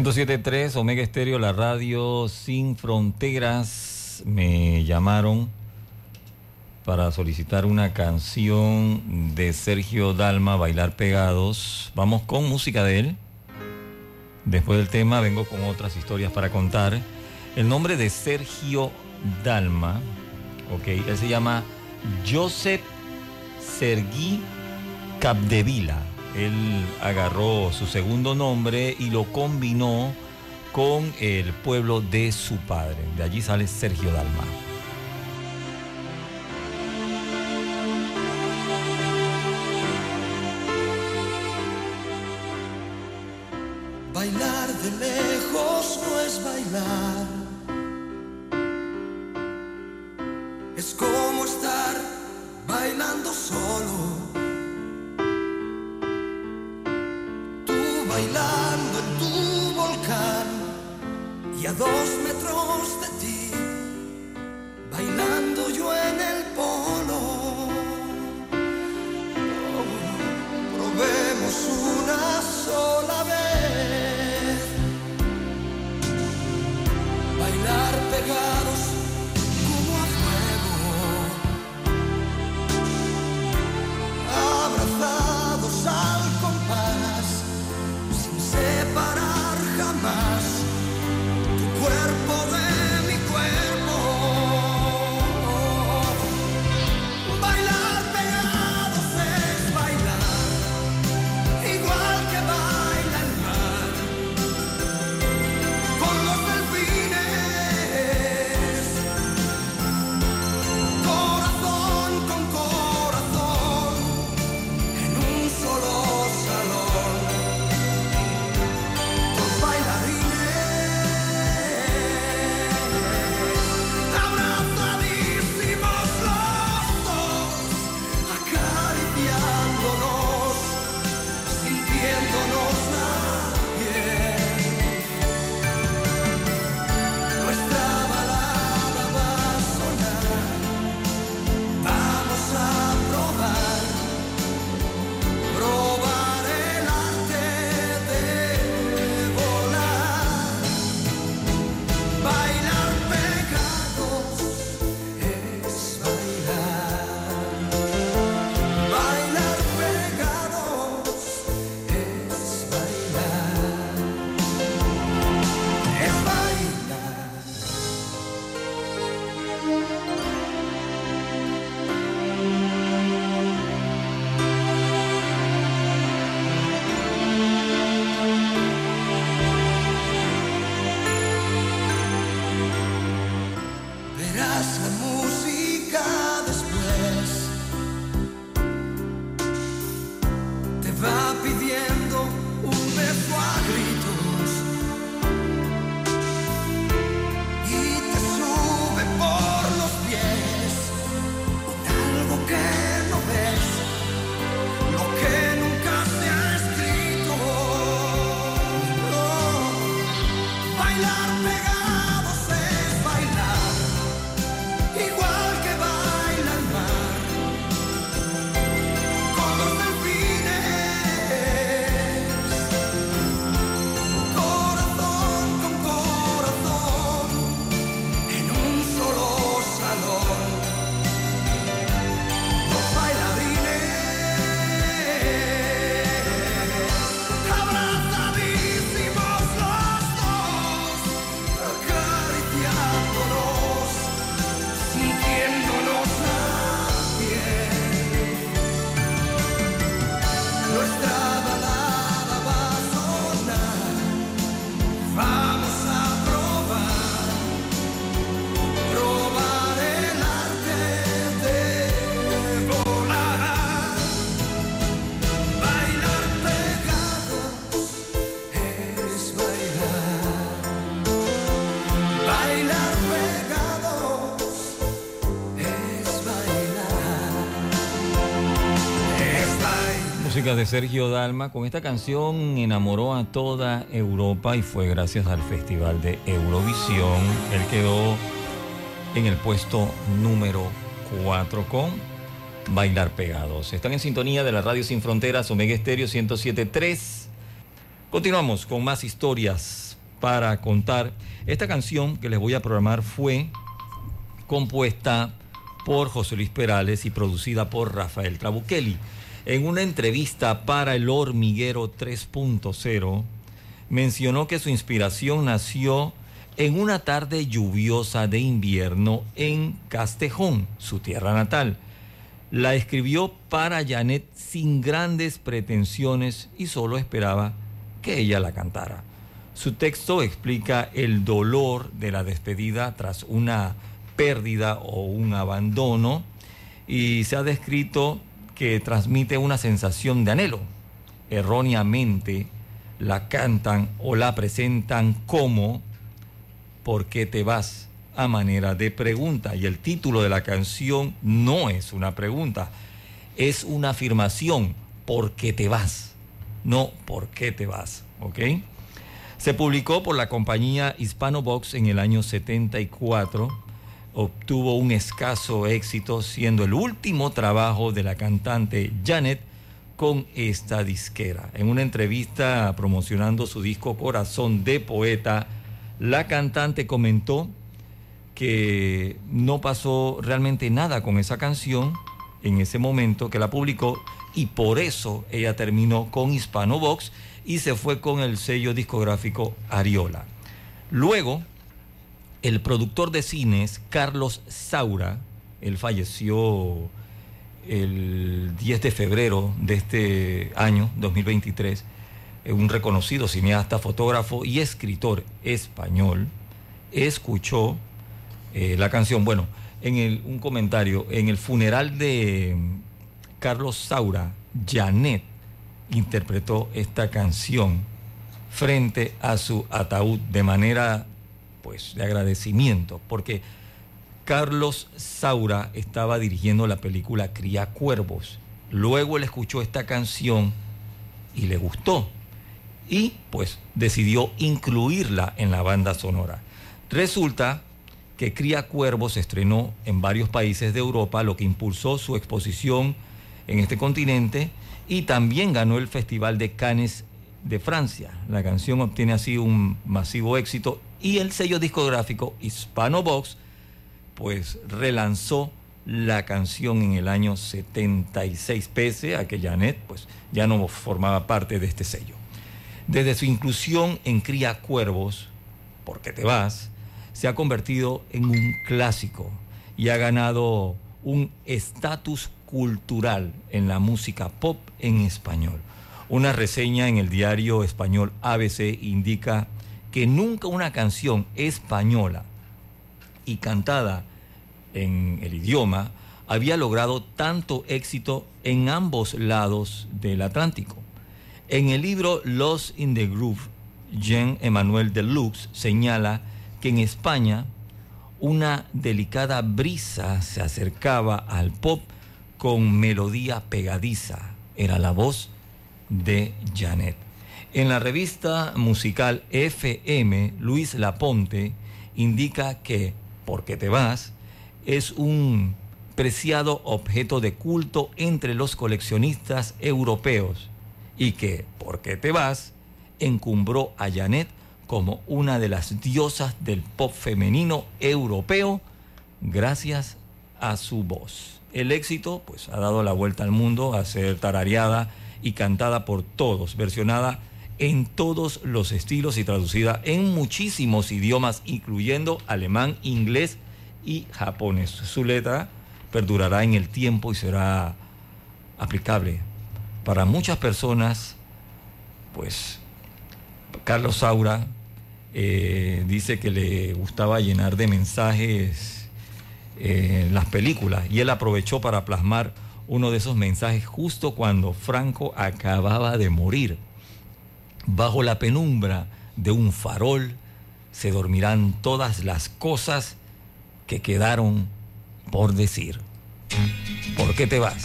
107.3 Omega Estéreo, la radio sin fronteras. Me llamaron para solicitar una canción de Sergio Dalma, Bailar Pegados. Vamos con música de él. Después del tema vengo con otras historias para contar. El nombre de Sergio Dalma, ok, él se llama Joseph Sergí Capdevila. Él agarró su segundo nombre y lo combinó con el pueblo de su padre. De allí sale Sergio Dalma. De Sergio Dalma. Con esta canción enamoró a toda Europa y fue gracias al Festival de Eurovisión. Él quedó en el puesto número 4 con Bailar Pegados. Están en sintonía de la Radio Sin Fronteras, Omega Estéreo 107.3. Continuamos con más historias para contar. Esta canción que les voy a programar fue compuesta por José Luis Perales y producida por Rafael Trabuchelli. En una entrevista para El Hormiguero 3.0, mencionó que su inspiración nació en una tarde lluviosa de invierno en Castejón, su tierra natal. La escribió para Janet sin grandes pretensiones y solo esperaba que ella la cantara. Su texto explica el dolor de la despedida tras una pérdida o un abandono y se ha descrito que transmite una sensación de anhelo. Erróneamente la cantan o la presentan como ¿Por qué te vas? a manera de pregunta. Y el título de la canción no es una pregunta, es una afirmación. ¿Por qué te vas? No, ¿por qué te vas? ¿Ok? Se publicó por la compañía Hispano Box en el año 74. Obtuvo un escaso éxito, siendo el último trabajo de la cantante Janet con esta disquera. En una entrevista promocionando su disco Corazón de Poeta, la cantante comentó que no pasó realmente nada con esa canción en ese momento que la publicó y por eso ella terminó con Hispano Box y se fue con el sello discográfico Ariola. Luego, el productor de cines Carlos Saura, él falleció el 10 de febrero de este año, 2023, un reconocido cineasta, fotógrafo y escritor español, escuchó eh, la canción. Bueno, en el, un comentario, en el funeral de Carlos Saura, Janet interpretó esta canción frente a su ataúd de manera pues de agradecimiento, porque Carlos Saura estaba dirigiendo la película Cría Cuervos. Luego él escuchó esta canción y le gustó y pues decidió incluirla en la banda sonora. Resulta que Cría Cuervos se estrenó en varios países de Europa, lo que impulsó su exposición en este continente y también ganó el Festival de Cannes de Francia. La canción obtiene así un masivo éxito y el sello discográfico Hispano Box pues relanzó la canción en el año 76, pese a que Janet pues ya no formaba parte de este sello. Desde su inclusión en Cría Cuervos, porque te vas, se ha convertido en un clásico y ha ganado un estatus cultural en la música pop en español. Una reseña en el diario español ABC indica que nunca una canción española y cantada en el idioma había logrado tanto éxito en ambos lados del Atlántico. En el libro Los in the Groove, Jean Emmanuel Deluxe señala que en España una delicada brisa se acercaba al pop con melodía pegadiza. Era la voz de Janet. En la revista musical FM, Luis Laponte indica que Porque te vas es un preciado objeto de culto entre los coleccionistas europeos y que Porque te vas encumbró a Janet como una de las diosas del pop femenino europeo gracias a su voz. El éxito pues ha dado la vuelta al mundo a ser tarareada y cantada por todos, versionada en todos los estilos y traducida en muchísimos idiomas, incluyendo alemán, inglés y japonés. Su letra perdurará en el tiempo y será aplicable para muchas personas, pues Carlos Saura eh, dice que le gustaba llenar de mensajes eh, las películas y él aprovechó para plasmar uno de esos mensajes justo cuando Franco acababa de morir. Bajo la penumbra de un farol se dormirán todas las cosas que quedaron por decir. ¿Por qué te vas?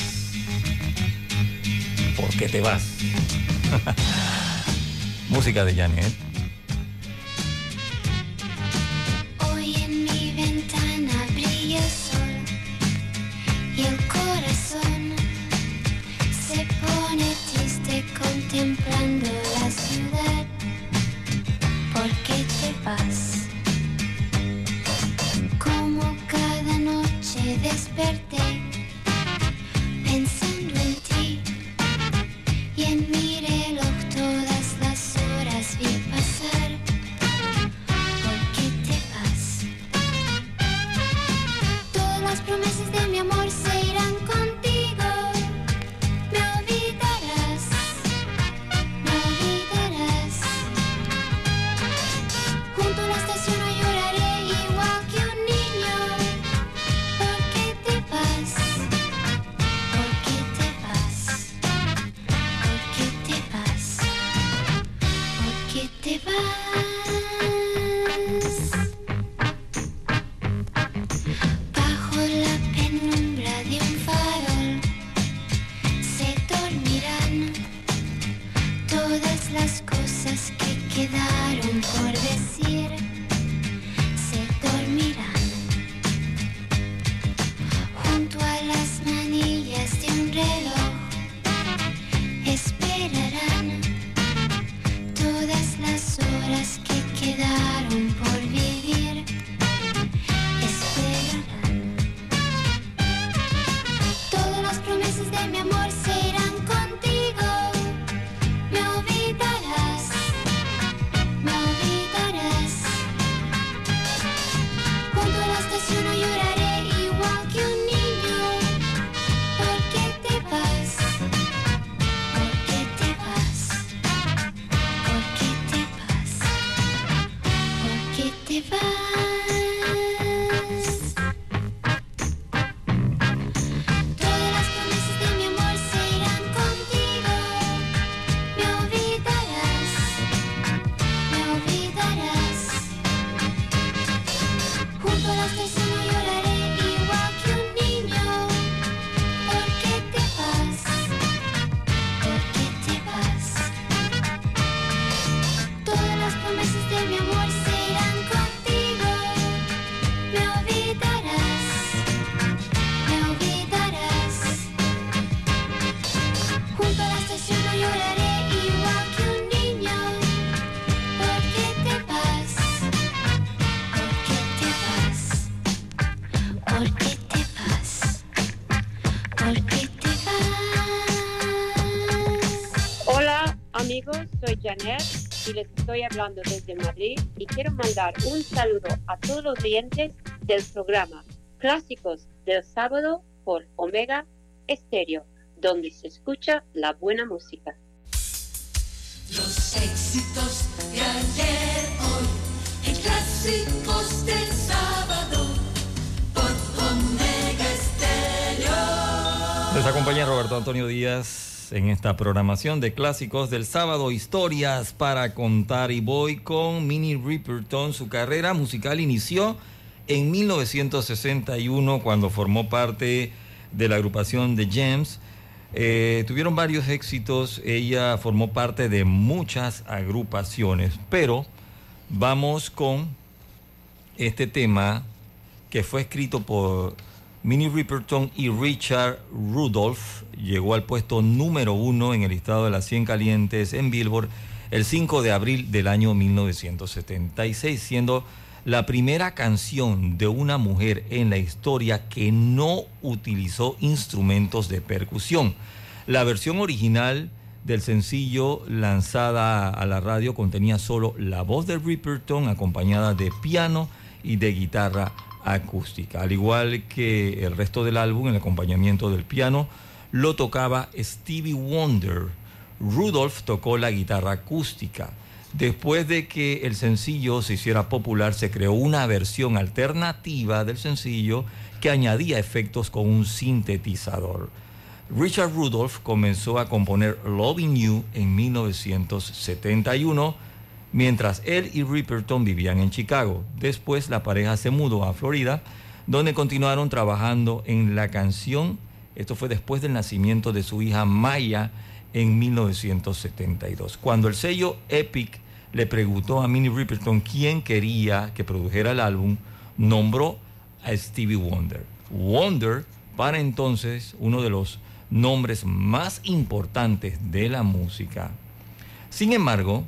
¿Por qué te vas? (laughs) Música de Janet. Noche Janet y les estoy hablando desde Madrid y quiero mandar un saludo a todos los oyentes del programa Clásicos del Sábado por Omega Estéreo, donde se escucha la buena música. Los éxitos de ayer, hoy, en clásicos del sábado, por Omega Estéreo. Les acompaña Roberto Antonio Díaz en esta programación de clásicos del sábado, historias para contar y voy con Minnie Riperton. Su carrera musical inició en 1961 cuando formó parte de la agrupación The Gems. Eh, tuvieron varios éxitos, ella formó parte de muchas agrupaciones, pero vamos con este tema que fue escrito por Minnie Riperton y Richard Rudolph. Llegó al puesto número uno en el listado de las 100 calientes en Billboard el 5 de abril del año 1976, siendo la primera canción de una mujer en la historia que no utilizó instrumentos de percusión. La versión original del sencillo lanzada a la radio contenía solo la voz de Riperton acompañada de piano y de guitarra acústica. Al igual que el resto del álbum, el acompañamiento del piano lo tocaba Stevie Wonder. Rudolph tocó la guitarra acústica. Después de que el sencillo se hiciera popular, se creó una versión alternativa del sencillo que añadía efectos con un sintetizador. Richard Rudolph comenzó a componer Loving You en 1971, mientras él y Riperton vivían en Chicago. Después la pareja se mudó a Florida, donde continuaron trabajando en la canción. Esto fue después del nacimiento de su hija Maya en 1972. Cuando el sello Epic le preguntó a Minnie Riperton quién quería que produjera el álbum, nombró a Stevie Wonder. Wonder, para entonces, uno de los nombres más importantes de la música. Sin embargo,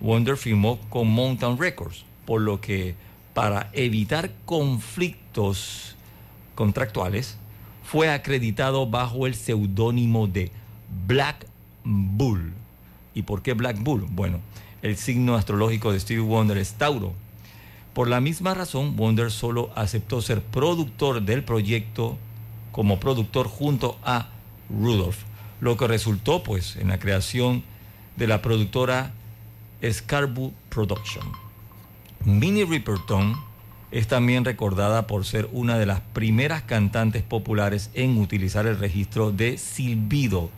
Wonder firmó con Mountain Records, por lo que para evitar conflictos contractuales, fue acreditado bajo el seudónimo de Black Bull. ¿Y por qué Black Bull? Bueno, el signo astrológico de Stevie Wonder es Tauro. Por la misma razón, Wonder solo aceptó ser productor del proyecto como productor junto a Rudolph, lo que resultó pues en la creación de la productora Scarborough Production. Minnie Riperton es también recordada por ser una de las primeras cantantes populares en utilizar el registro de silbido.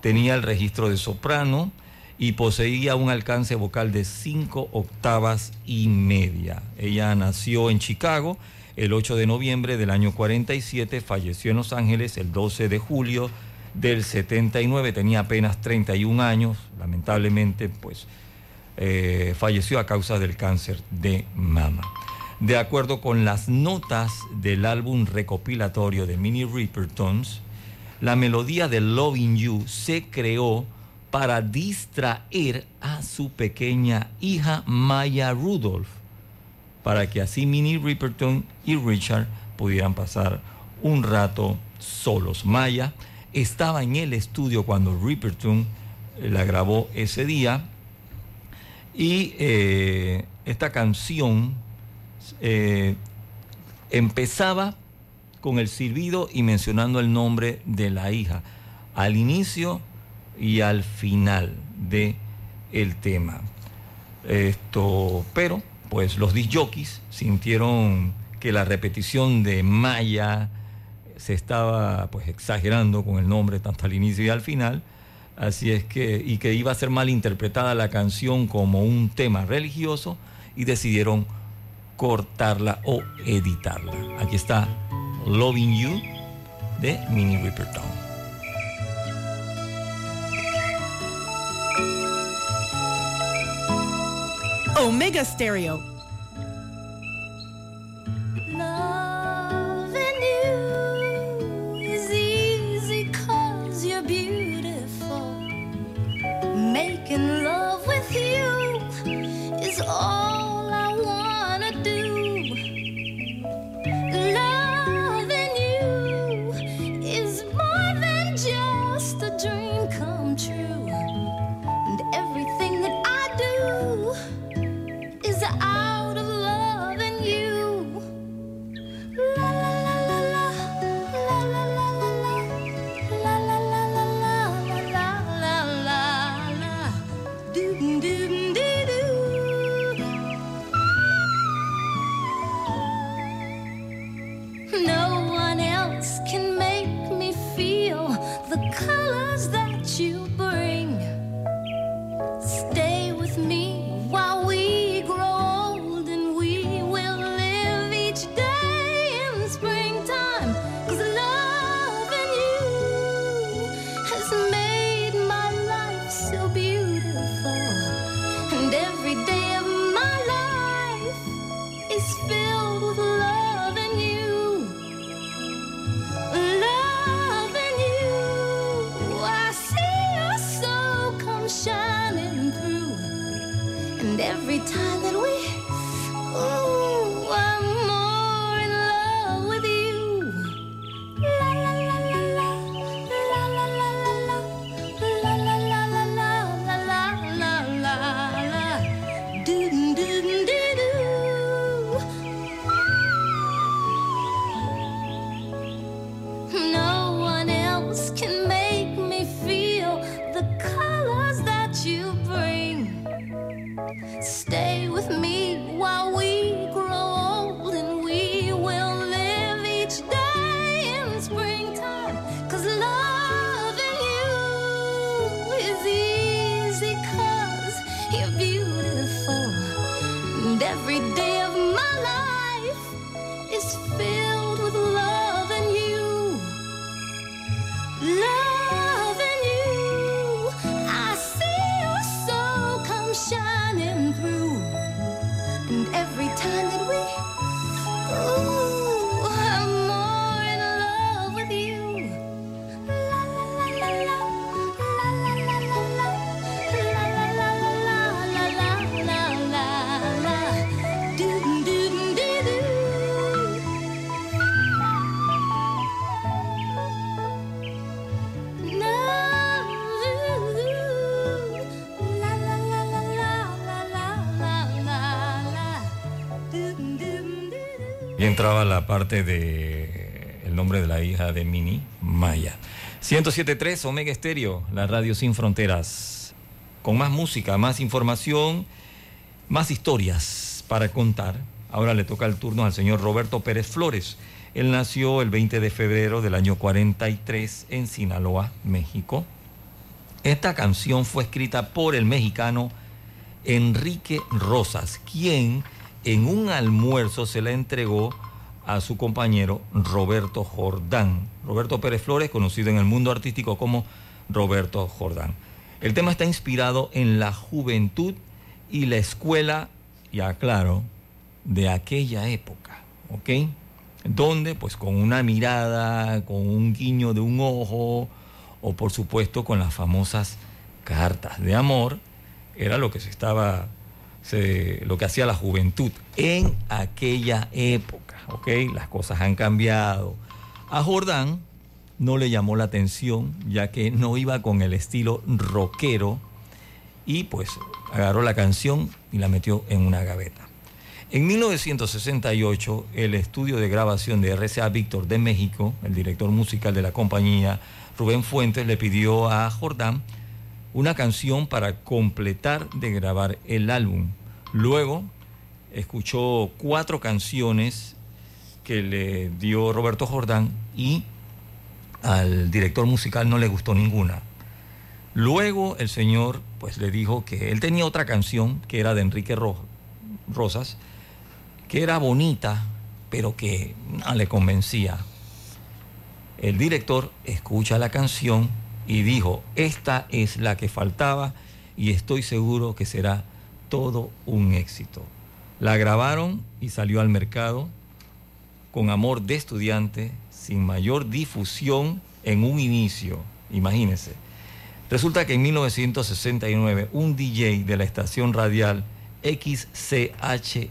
Tenía el registro de soprano y poseía un alcance vocal de cinco octavas y media. Ella nació en Chicago el 8 de noviembre del año 47, falleció en Los Ángeles el 12 de julio del 79, tenía apenas 31 años, lamentablemente pues eh, falleció a causa del cáncer de mama. De acuerdo con las notas del álbum recopilatorio de Minnie Ripertons, la melodía de Loving You se creó para distraer a su pequeña hija Maya Rudolph, para que así Minnie Riperton y Richard pudieran pasar un rato solos. Maya estaba en el estudio cuando Riperton la grabó ese día y eh, esta canción eh, empezaba con el silbido y mencionando el nombre de la hija al inicio y al final de el tema. Esto, pero pues los disc jockeys sintieron que la repetición de Maya se estaba pues exagerando con el nombre tanto al inicio y al final, así es que y que iba a ser mal interpretada la canción como un tema religioso y decidieron cortarla o editarla. Aquí está Loving You de Minnie Riperton. Omega Stereo. La parte de el nombre de la hija de Mini, Maya. 107.3 Omega Estéreo, la radio sin fronteras. Con más música, más información, más historias para contar. Ahora le toca el turno al señor Roberto Pérez Flores. Él nació el 20 de febrero del año 43 en Sinaloa, México. Esta canción fue escrita por el mexicano Enrique Rosas, quien en un almuerzo se la entregó a su compañero Roberto Jordán. Roberto Pérez Flores, conocido en el mundo artístico como Roberto Jordán. El tema está inspirado en la juventud y la escuela, y aclaro, de aquella época, ¿ok? Donde, pues con una mirada, con un guiño de un ojo, o por supuesto con las famosas cartas de amor, era lo que se estaba, lo que hacía la juventud en aquella época, ¿ok? Las cosas han cambiado. A Jordán no le llamó la atención, ya que no iba con el estilo rockero, y pues agarró la canción y la metió en una gaveta. En 1968, el estudio de grabación de RCA Víctor de México, el director musical de la compañía, Rubén Fuentes, le pidió a Jordán una canción para completar de grabar el álbum. Luego escuchó cuatro canciones que le dio Roberto Jordán y al director musical no le gustó ninguna. Luego el señor pues le dijo que él tenía otra canción que era de Enrique Ro- Rosas, que era bonita, pero que no le convencía. El director escucha la canción y dijo, esta es la que faltaba y estoy seguro que será todo un éxito. La grabaron y salió al mercado con amor de estudiante, sin mayor difusión en un inicio. Imagínense. Resulta que en 1969 un DJ de la estación radial XCH6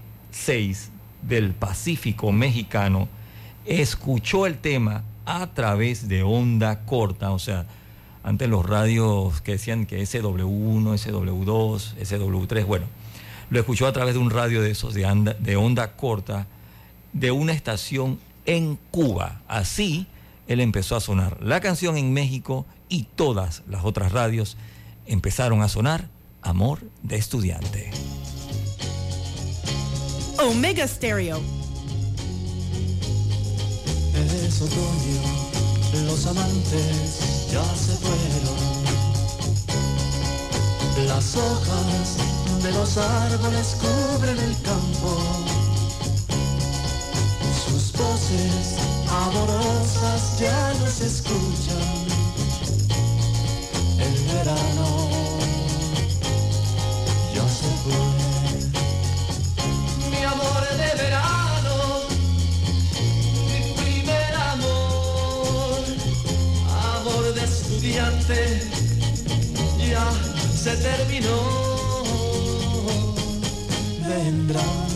del Pacífico mexicano escuchó el tema a través de onda corta, o sea, antes los radios que decían que SW1, SW2, SW3, bueno, lo escuchó a través de un radio de esos de, anda- de onda corta de una estación en Cuba. Así él empezó a sonar la canción en México y todas las otras radios empezaron a sonar Amor de Estudiante. Omega Stereo. Es otoño, los amantes ya se fueron. Las hojas de los árboles cubren el campo. Sus voces amorosas ya no se escuchan. El verano ya se fue. Mi amor de verano ya se terminó. Vendrán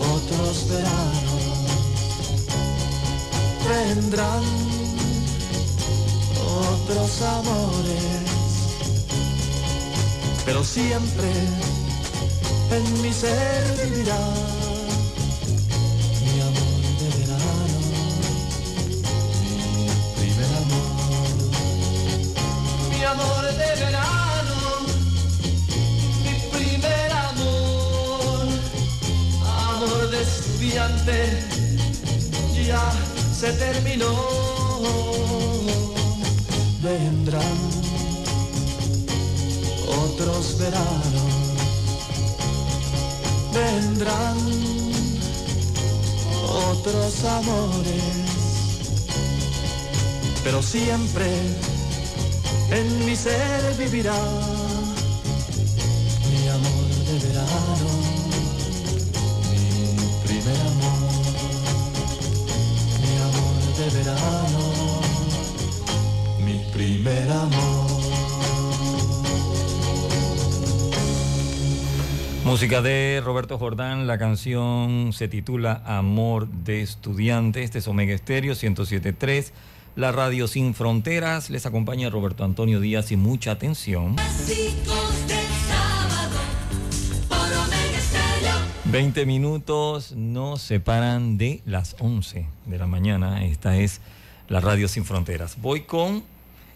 otros veranos, vendrán otros amores, pero siempre en mi ser vivirá amor de verano, mi primer amor, amor de estudiante, ya se terminó, vendrán otros veranos vendrán otros amores, pero siempre en mi ser vivirá mi amor de verano, mi primer amor, mi amor de verano, mi primer amor. Música de Roberto Jordán, la canción se titula Amor de Estudiante. Este es Omega Estéreo 1073, la radio sin fronteras. Les acompaña Roberto Antonio Díaz y mucha atención. Clásicos del sábado por Omega Estéreo. 20 minutos nos separan de las 11 de la mañana. Esta es la radio sin fronteras. Voy con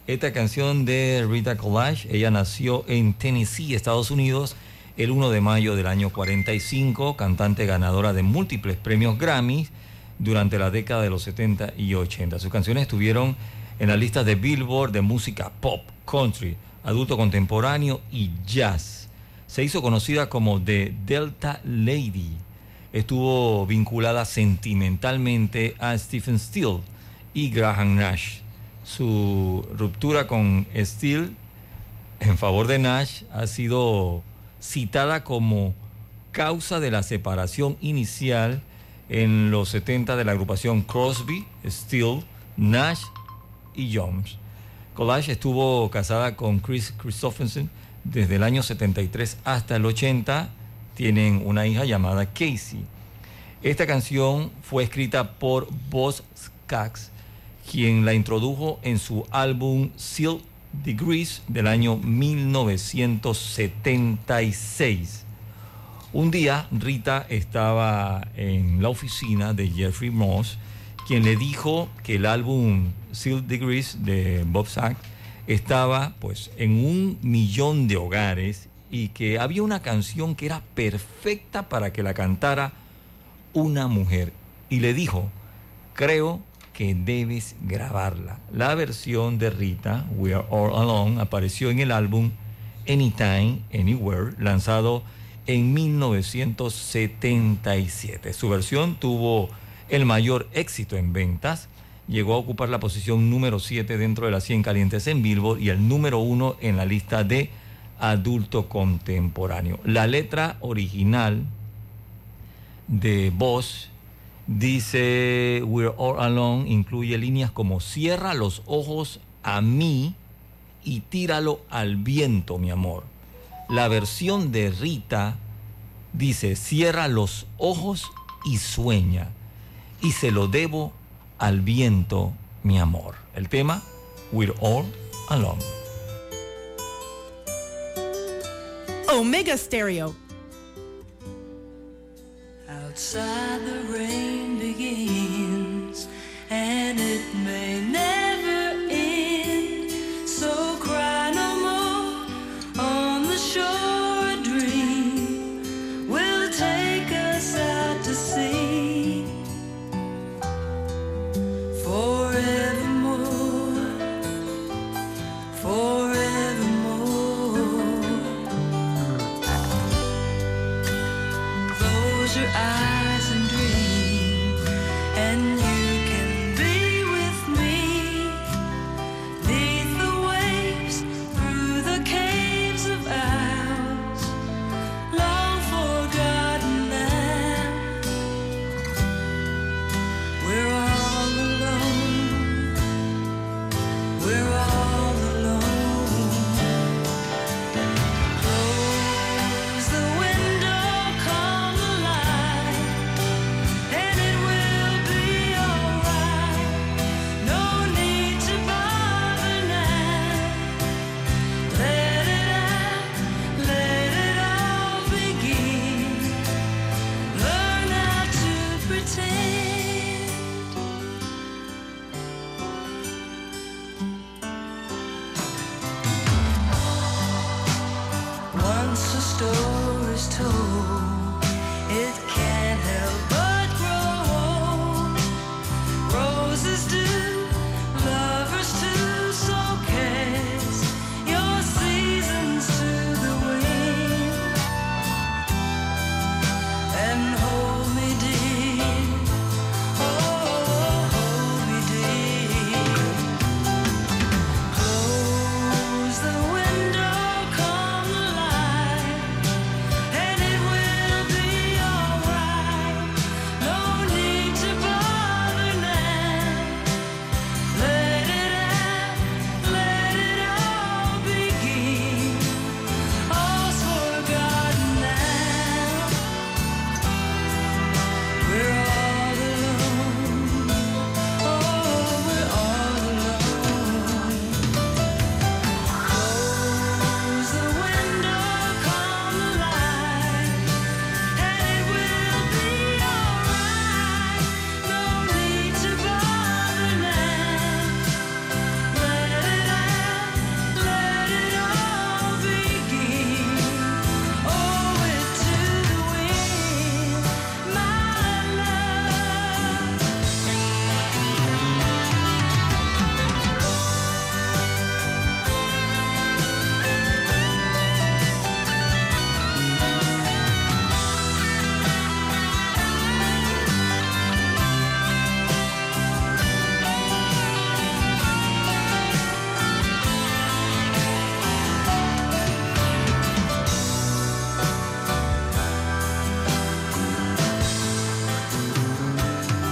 esta canción de Rita Collage. Ella nació en Tennessee, Estados Unidos el 1 de mayo del año 45, cantante ganadora de múltiples premios Grammy durante la década de los 70 y 80. Sus canciones estuvieron en la lista de Billboard de música pop, country, adulto contemporáneo y jazz. Se hizo conocida como The Delta Lady. Estuvo vinculada sentimentalmente a Stephen Steele y Graham Nash. Su ruptura con Steele en favor de Nash ha sido citada como causa de la separación inicial en los 70 de la agrupación Crosby, Steele, Nash y Jones. Collage estuvo casada con Chris Christopherson desde el año 73 hasta el 80. Tienen una hija llamada Casey. Esta canción fue escrita por Boss Skaggs, quien la introdujo en su álbum Silk Degrees del año 1976. Un día Rita estaba en la oficina de Jeffrey Moss, quien le dijo que el álbum Silk Degrees de Bob Sack estaba pues en un millón de hogares y que había una canción que era perfecta para que la cantara una mujer. Y le dijo, creo que debes grabarla. La versión de Rita, We Are All Alone, apareció en el álbum Anytime, Anywhere, lanzado en 1977. Su versión tuvo el mayor éxito en ventas, llegó a ocupar la posición número 7 dentro de las 100 calientes en Billboard y el número 1 en la lista de adulto contemporáneo. La letra original de Voz dice We're All Alone, incluye líneas como cierra los ojos a mí y tíralo al viento, mi amor. La versión de Rita dice cierra los ojos y sueña y se lo debo al viento, mi amor. El tema We're All Alone. Omega Stereo. Outside the rain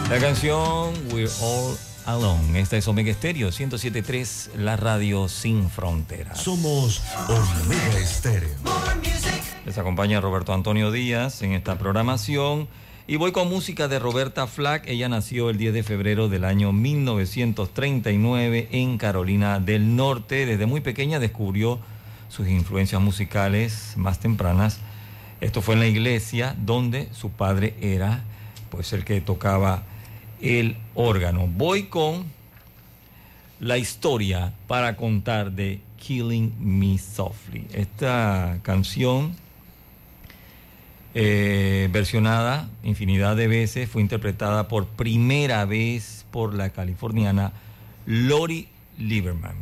La canción We're All Alone. Esta es Omega Estéreo 1073, la radio sin fronteras. Somos Omega Estéreo. Les acompaña Roberto Antonio Díaz en esta programación. Y voy con música de Roberta Flack. Ella nació el 10 de febrero del año 1939 en Carolina del Norte. Desde muy pequeña descubrió sus influencias musicales más tempranas. Esto fue en la iglesia donde su padre era pues el que tocaba el órgano. Voy con la historia para contar de Killing Me Softly. Esta canción, eh, versionada infinidad de veces, fue interpretada por primera vez por la californiana Lori Lieberman.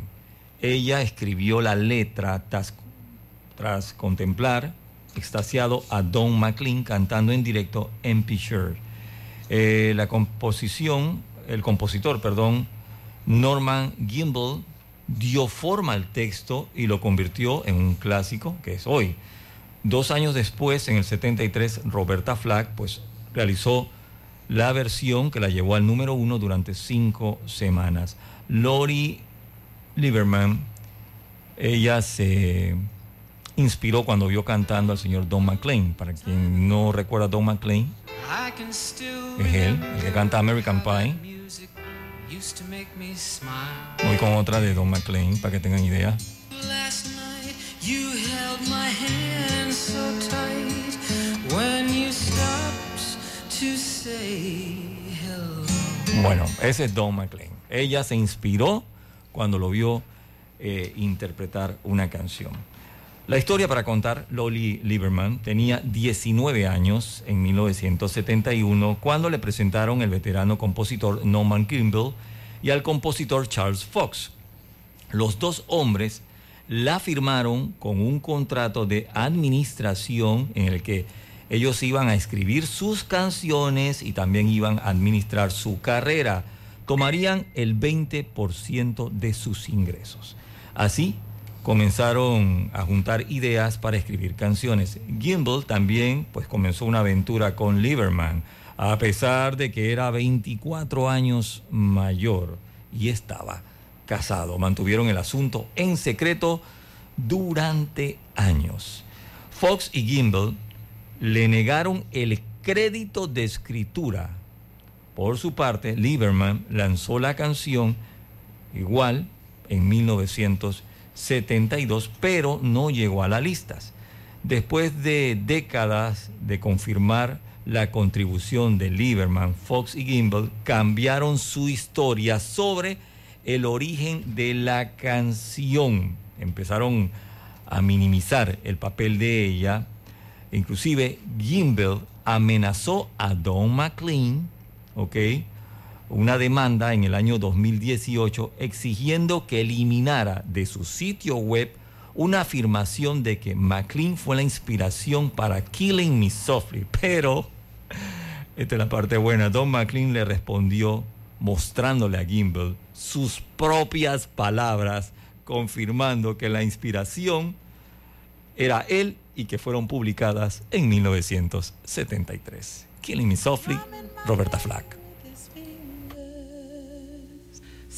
Ella escribió la letra tras, tras contemplar, extasiado, a Don McLean cantando en directo en Picture. Eh, la composición, el compositor, perdón, Norman Gimbel, dio forma al texto y lo convirtió en un clásico que es hoy. Dos años después, en el 73, Roberta Flack pues, realizó la versión que la llevó al número uno durante cinco semanas. Lori Lieberman, ella se inspiró cuando vio cantando al señor Don McLean. Para quien no recuerda Don McLean, es él, el que canta American Pie. Voy con otra de Don McLean para que tengan idea. Bueno, ese es Don McLean. Ella se inspiró cuando lo vio eh, interpretar una canción. La historia para contar, Loli Lieberman tenía 19 años en 1971 cuando le presentaron el veterano compositor Norman Kimball y al compositor Charles Fox. Los dos hombres la firmaron con un contrato de administración en el que ellos iban a escribir sus canciones y también iban a administrar su carrera. Tomarían el 20% de sus ingresos. Así comenzaron a juntar ideas para escribir canciones. Gimbal también pues comenzó una aventura con Lieberman, a pesar de que era 24 años mayor y estaba casado. Mantuvieron el asunto en secreto durante años. Fox y Gimbal le negaron el crédito de escritura. Por su parte, Lieberman lanzó la canción igual en 1972, pero no llegó a las listas. Después de décadas de confirmar la contribución de Lieberman, Fox y Gimbal cambiaron su historia sobre el origen de la canción. Empezaron a minimizar el papel de ella Inclusive Gimbel amenazó a Don McLean, ¿ok? Una demanda en el año 2018 exigiendo que eliminara de su sitio web una afirmación de que McLean fue la inspiración para Killing Me Softly. Pero, esta es la parte buena, Don McLean le respondió mostrándole a Gimbel sus propias palabras, confirmando que la inspiración era él y que fueron publicadas en 1973. Killing Me Softly, Roberta Flack.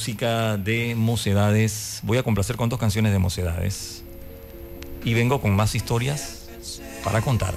música de Mocedades. Voy a complacer con dos canciones de Mocedades. Y vengo con más historias para contar.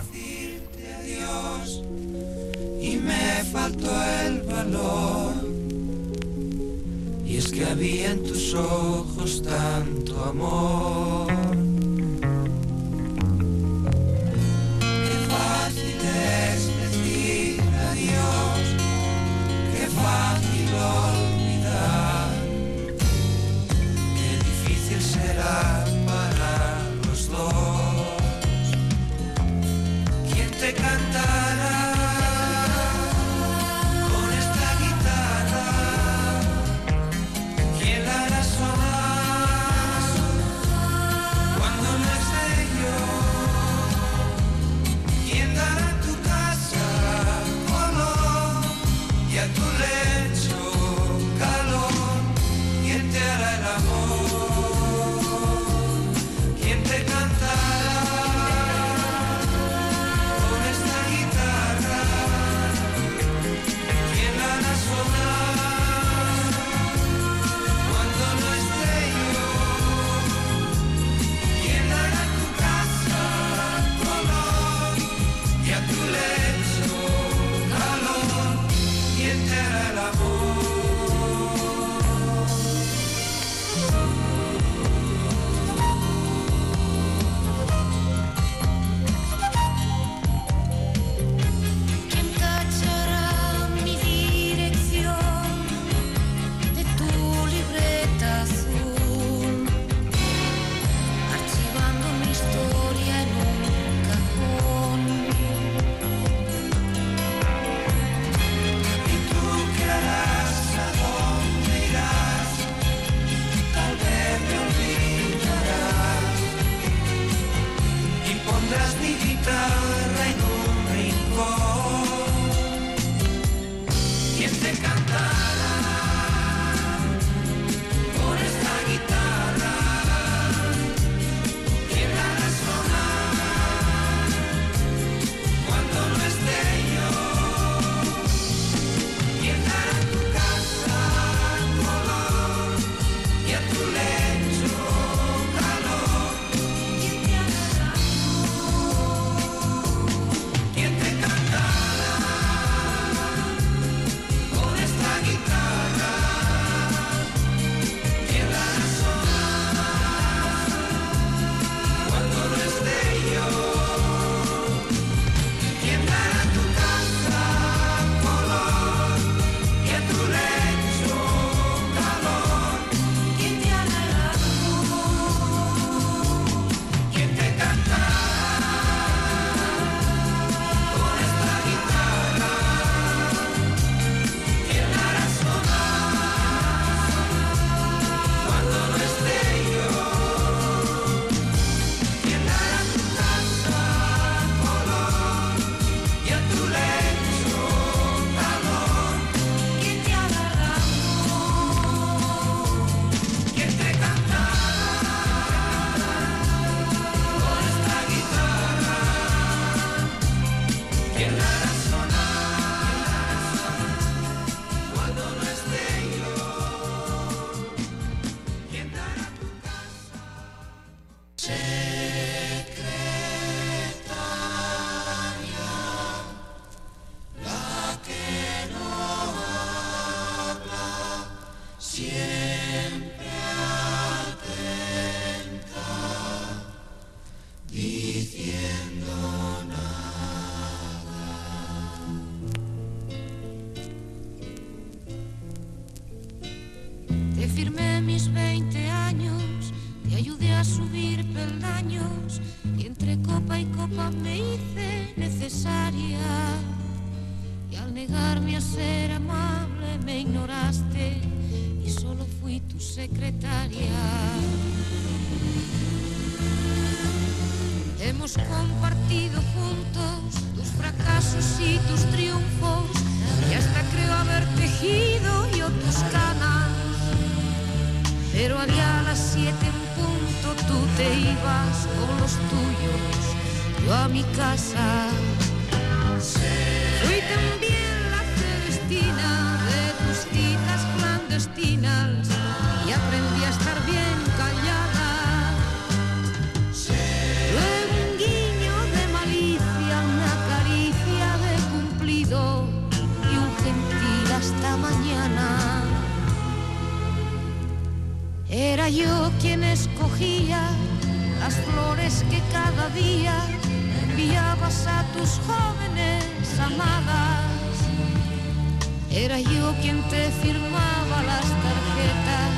Te firmaba las tarjetas,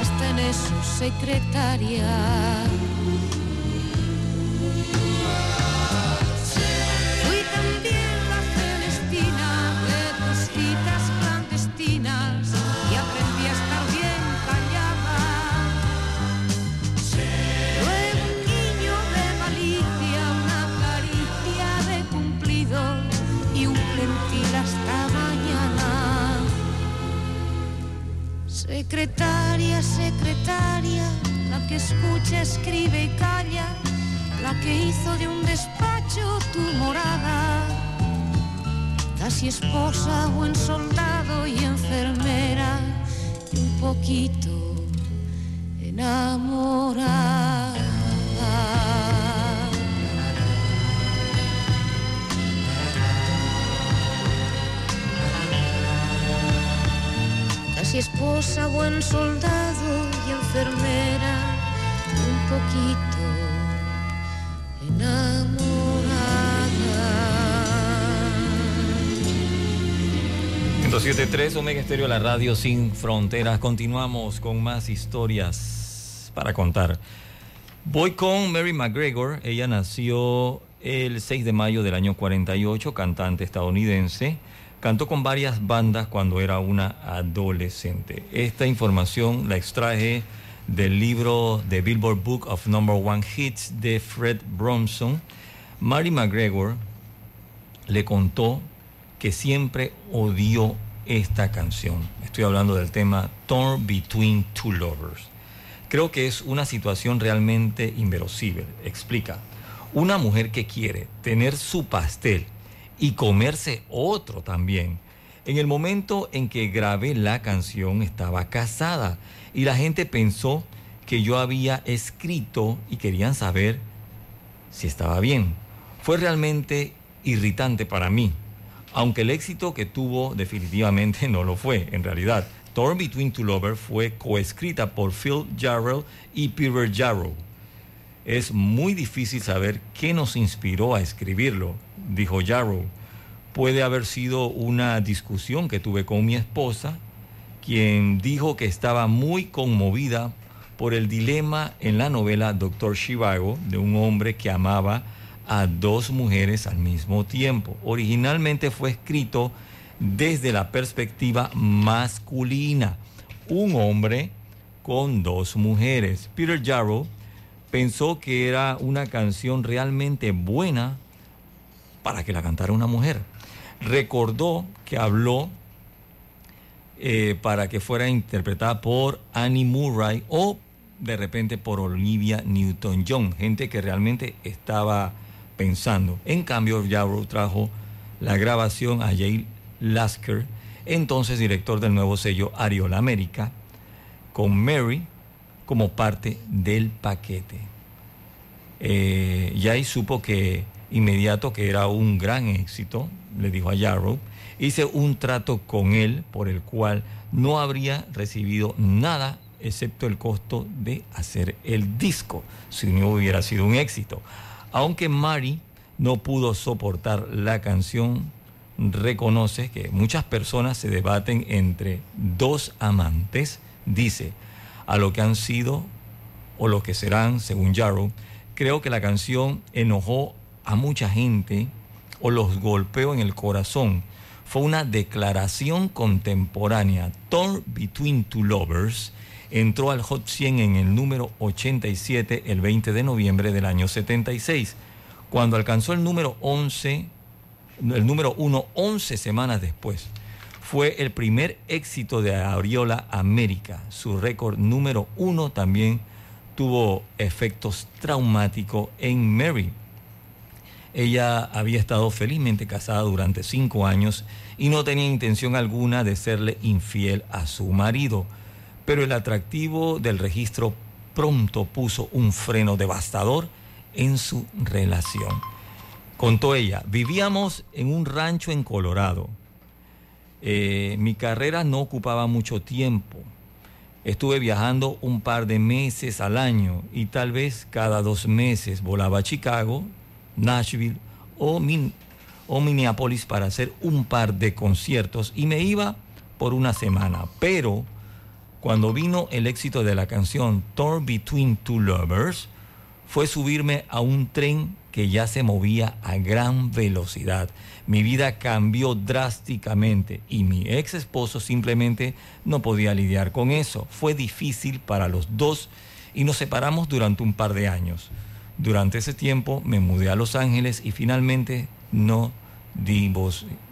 hasta en eso secretaria. Fui también la Celestina de tus citas clandestinas y aprendí a estar bien callada. Luego un guiño de malicia, una caricia de cumplido y un gentil hasta Secretaria, secretaria, la que escucha, escribe y calla, la que hizo de un despacho tu morada. Casi esposa, buen soldado y enfermera, y un poquito enamorada. Casi esposa, buen soldado y enfermera, un poquito enamorada. 107.3 Omega Estéreo, la radio sin fronteras. Continuamos con más historias para contar. Voy con Mary McGregor. Ella nació el 6 de mayo del año 48, cantante estadounidense. Cantó con varias bandas cuando era una adolescente. Esta información la extraje del libro The Billboard Book of Number One Hits de Fred Bronson. Mary McGregor le contó que siempre odió esta canción. Estoy hablando del tema Torn Between Two Lovers. Creo que es una situación realmente inverosímil. Explica. Una mujer que quiere tener su pastel y comerse otro también. En el momento en que grabé la canción estaba casada y la gente pensó que yo había escrito y querían saber si estaba bien. Fue realmente irritante para mí, aunque el éxito que tuvo definitivamente (laughs) no lo fue, en realidad. Torn Between Two Lovers fue coescrita por Phil Jarrell y Peter Jarrow. Es muy difícil saber qué nos inspiró a escribirlo, dijo Jarrow. Puede haber sido una discusión que tuve con mi esposa, quien dijo que estaba muy conmovida por el dilema en la novela Doctor Shivago de un hombre que amaba a dos mujeres al mismo tiempo. Originalmente fue escrito desde la perspectiva masculina, un hombre con dos mujeres. Peter Jarrow pensó que era una canción realmente buena para que la cantara una mujer. Recordó que habló eh, para que fuera interpretada por Annie Murray o de repente por Olivia Newton-John, gente que realmente estaba pensando. En cambio, Jarrow trajo la grabación a Jay Lasker, entonces director del nuevo sello Ariola América, con Mary como parte del paquete. Eh, Jay supo que inmediato que era un gran éxito, le dijo a Jarrow, hice un trato con él por el cual no habría recibido nada excepto el costo de hacer el disco, si no hubiera sido un éxito. Aunque Mary no pudo soportar la canción, reconoce que muchas personas se debaten entre dos amantes, dice, a lo que han sido o lo que serán, según Jarrow, creo que la canción enojó a mucha gente o los golpeó en el corazón. Fue una declaración contemporánea, Torn Between Two Lovers, entró al Hot 100 en el número 87 el 20 de noviembre del año 76. Cuando alcanzó el número 11, el número 1 11 semanas después, fue el primer éxito de Ariola América. Su récord número 1 también tuvo efectos traumáticos en Mary. Ella había estado felizmente casada durante cinco años y no tenía intención alguna de serle infiel a su marido pero el atractivo del registro pronto puso un freno devastador en su relación. Contó ella, vivíamos en un rancho en Colorado. Eh, mi carrera no ocupaba mucho tiempo. Estuve viajando un par de meses al año y tal vez cada dos meses volaba a Chicago, Nashville o, Min- o Minneapolis para hacer un par de conciertos y me iba por una semana. Pero cuando vino el éxito de la canción Torn Between Two Lovers, fue subirme a un tren que ya se movía a gran velocidad. Mi vida cambió drásticamente y mi ex esposo simplemente no podía lidiar con eso. Fue difícil para los dos y nos separamos durante un par de años. Durante ese tiempo me mudé a Los Ángeles y finalmente no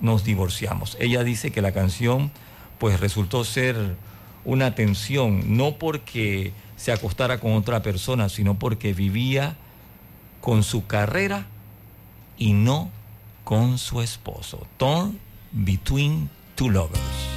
nos divorciamos. Ella dice que la canción pues resultó ser una tensión, no porque se acostara con otra persona, sino porque vivía con su carrera y no con su esposo. Torn between two lovers.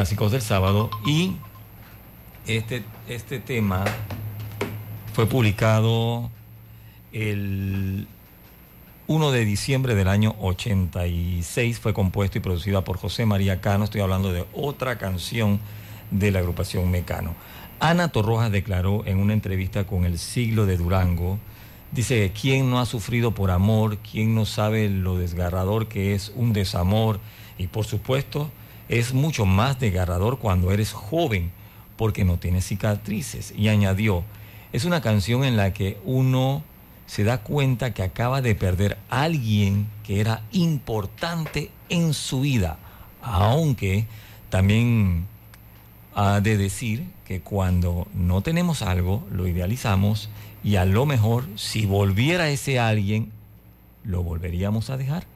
Clásicos del sábado y este, este tema fue publicado el 1 de diciembre del año 86, fue compuesto y producido por José María Cano, estoy hablando de otra canción de la agrupación Mecano. Ana Torrojas declaró en una entrevista con El Siglo de Durango Dice, ¿quién no ha sufrido por amor? ¿Quién no sabe lo desgarrador que es un desamor? Y por supuesto, es mucho más desgarrador cuando eres joven, porque no tienes cicatrices. Y añadió, es una canción en la que uno se da cuenta que acaba de perder a alguien que era importante en su vida, aunque también ha de decir que cuando no tenemos algo, lo idealizamos y a lo mejor si volviera ese alguien, lo volveríamos a dejar.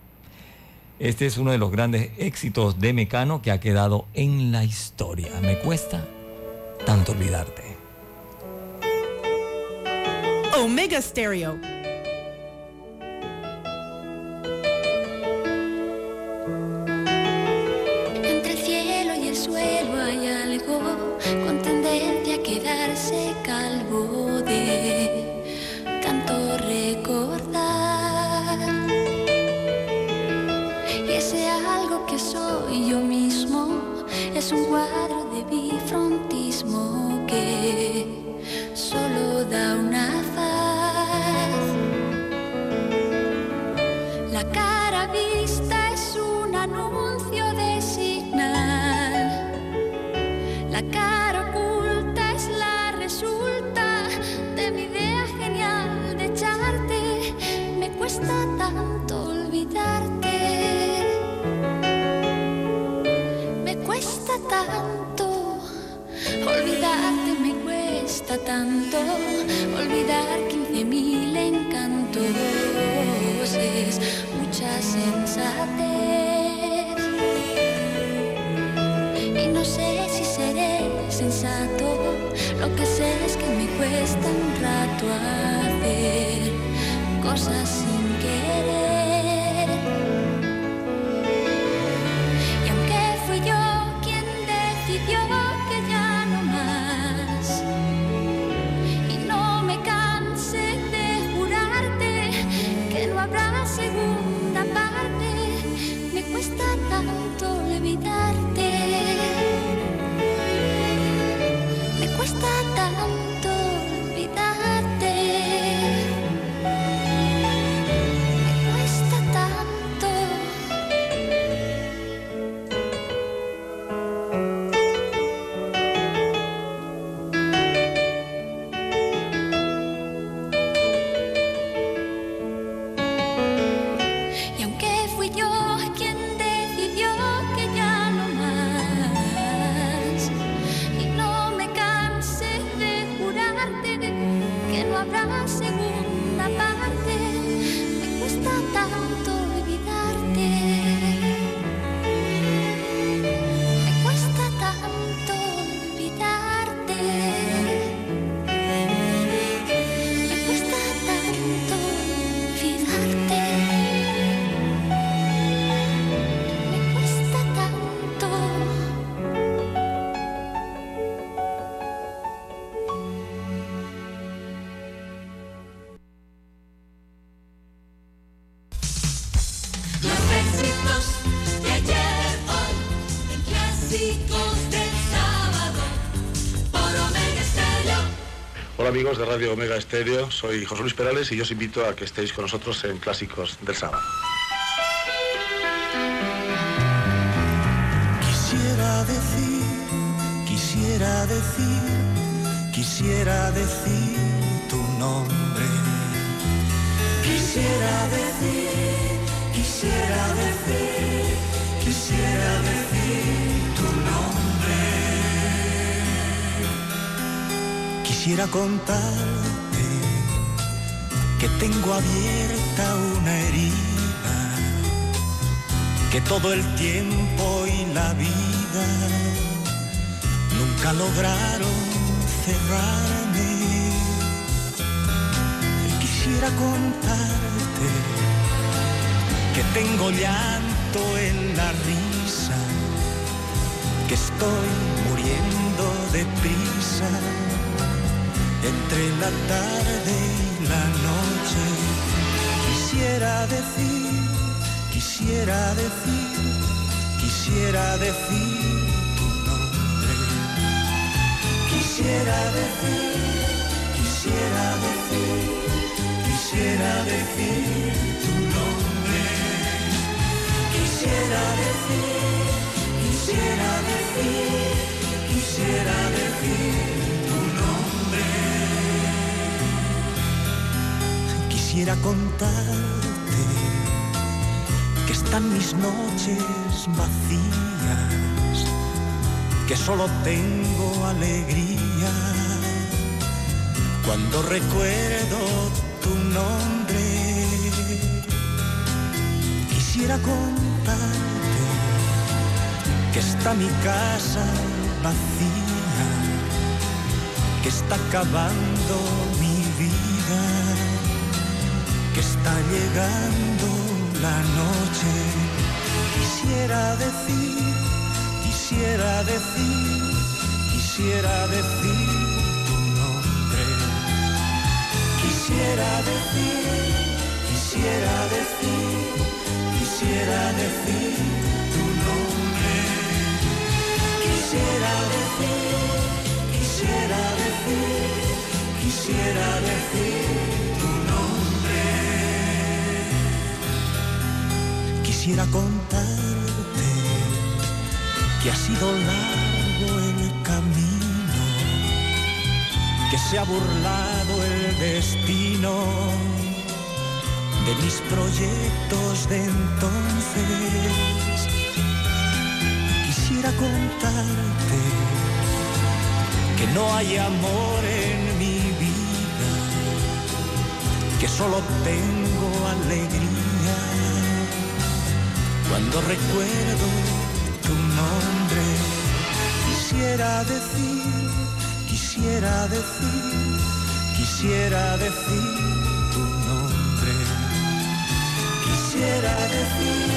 Este es uno de los grandes éxitos de Mecano que ha quedado en la historia. Me cuesta tanto olvidarte. Omega Stereo. Amigos de Radio Omega Estéreo, soy José Luis Perales y yo os invito a que estéis con nosotros en Clásicos del Sábado. Quisiera decir, quisiera decir, quisiera decir tu nombre. Quisiera decir, quisiera decir, quisiera decir Quisiera contarte que tengo abierta una herida que todo el tiempo y la vida nunca lograron cerrarme. Quisiera contarte que tengo llanto en la risa, que estoy muriendo de prisa entre la tarde y la noche. Quisiera decir, quisiera decir, quisiera decir tu nombre. Quisiera decir, quisiera decir, quisiera decir tu nombre. Quisiera decir, quisiera decir, quisiera decir. Quisiera contarte que están mis noches vacías, que solo tengo alegría cuando recuerdo tu nombre. Quisiera contarte que está mi casa vacía, que está acabando mi vida, que está llegando la noche. Quisiera decir, quisiera decir, quisiera decir tu nombre. Quisiera decir, quisiera decir, quisiera decir tu nombre. Quisiera decir, quisiera decir, quisiera decir Quisiera contarte que ha sido largo el camino, que se ha burlado el destino de mis proyectos de entonces. Quisiera contarte que no hay amor en mi vida, que solo tengo alegría cuando recuerdo tu nombre. Quisiera decir, quisiera decir, quisiera decir tu nombre. Quisiera decir,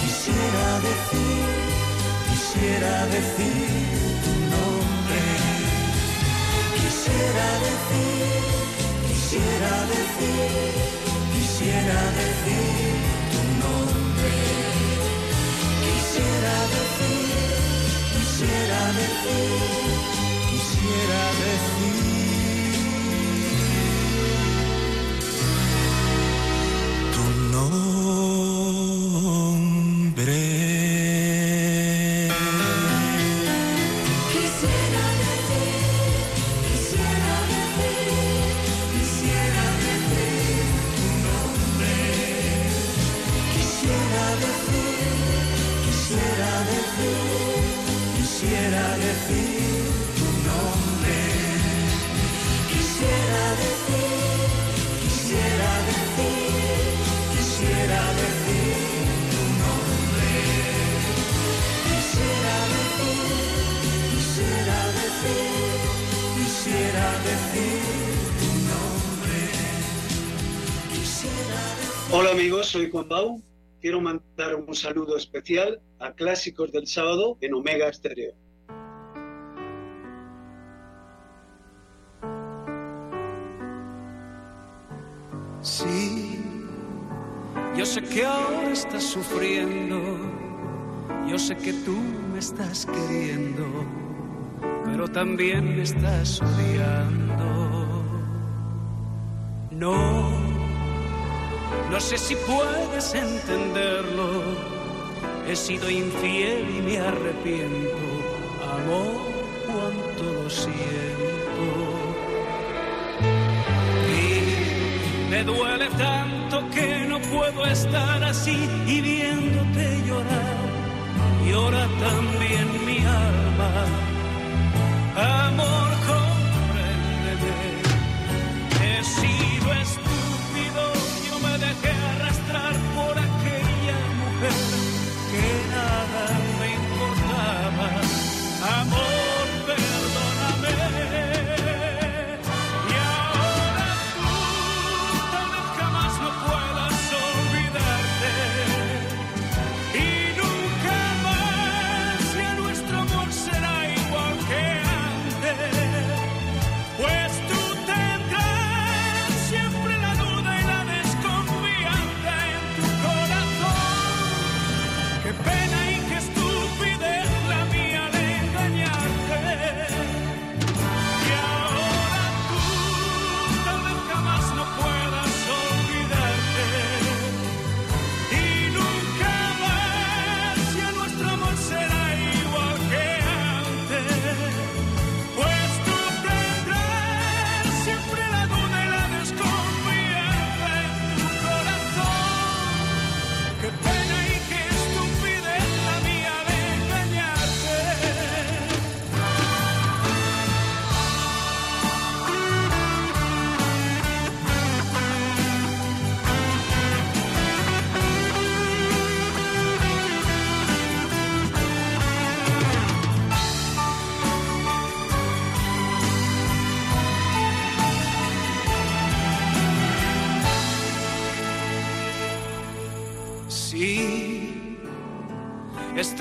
quisiera decir, quisiera decir tu nombre. Quisiera decir, quisiera decir, quisiera decir. Quisiera decir, quisiera decir, quisiera decir tu nombre. Soy Juan Bau. Quiero mandar un saludo especial a Clásicos del Sábado en Omega Estéreo. Sí, yo sé que ahora estás sufriendo, yo sé que tú me estás queriendo, pero también me estás odiando. No, no sé si puedes entenderlo, he sido infiel y me arrepiento, amor, cuánto lo siento. Y me duele tanto que no puedo estar así y viéndote llorar. Llora también mi alma. Amor, compréndeme.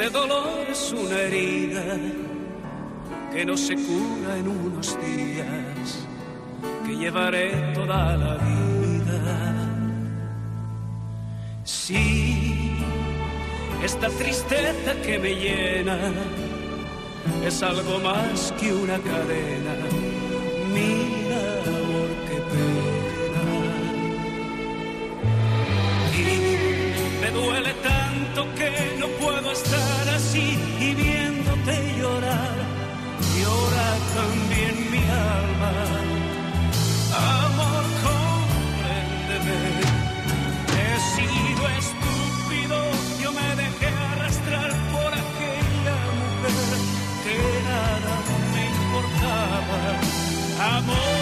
Este dolor es una herida que no se cura en unos días, que llevaré toda la vida. Sí, esta tristeza que me llena es algo más que una cadena. Que no puedo estar así y viéndote llorar. Llora también mi alma. Amor, compréndeme. He sido estúpido, yo me dejé arrastrar por aquella mujer que nada me importaba. Amor,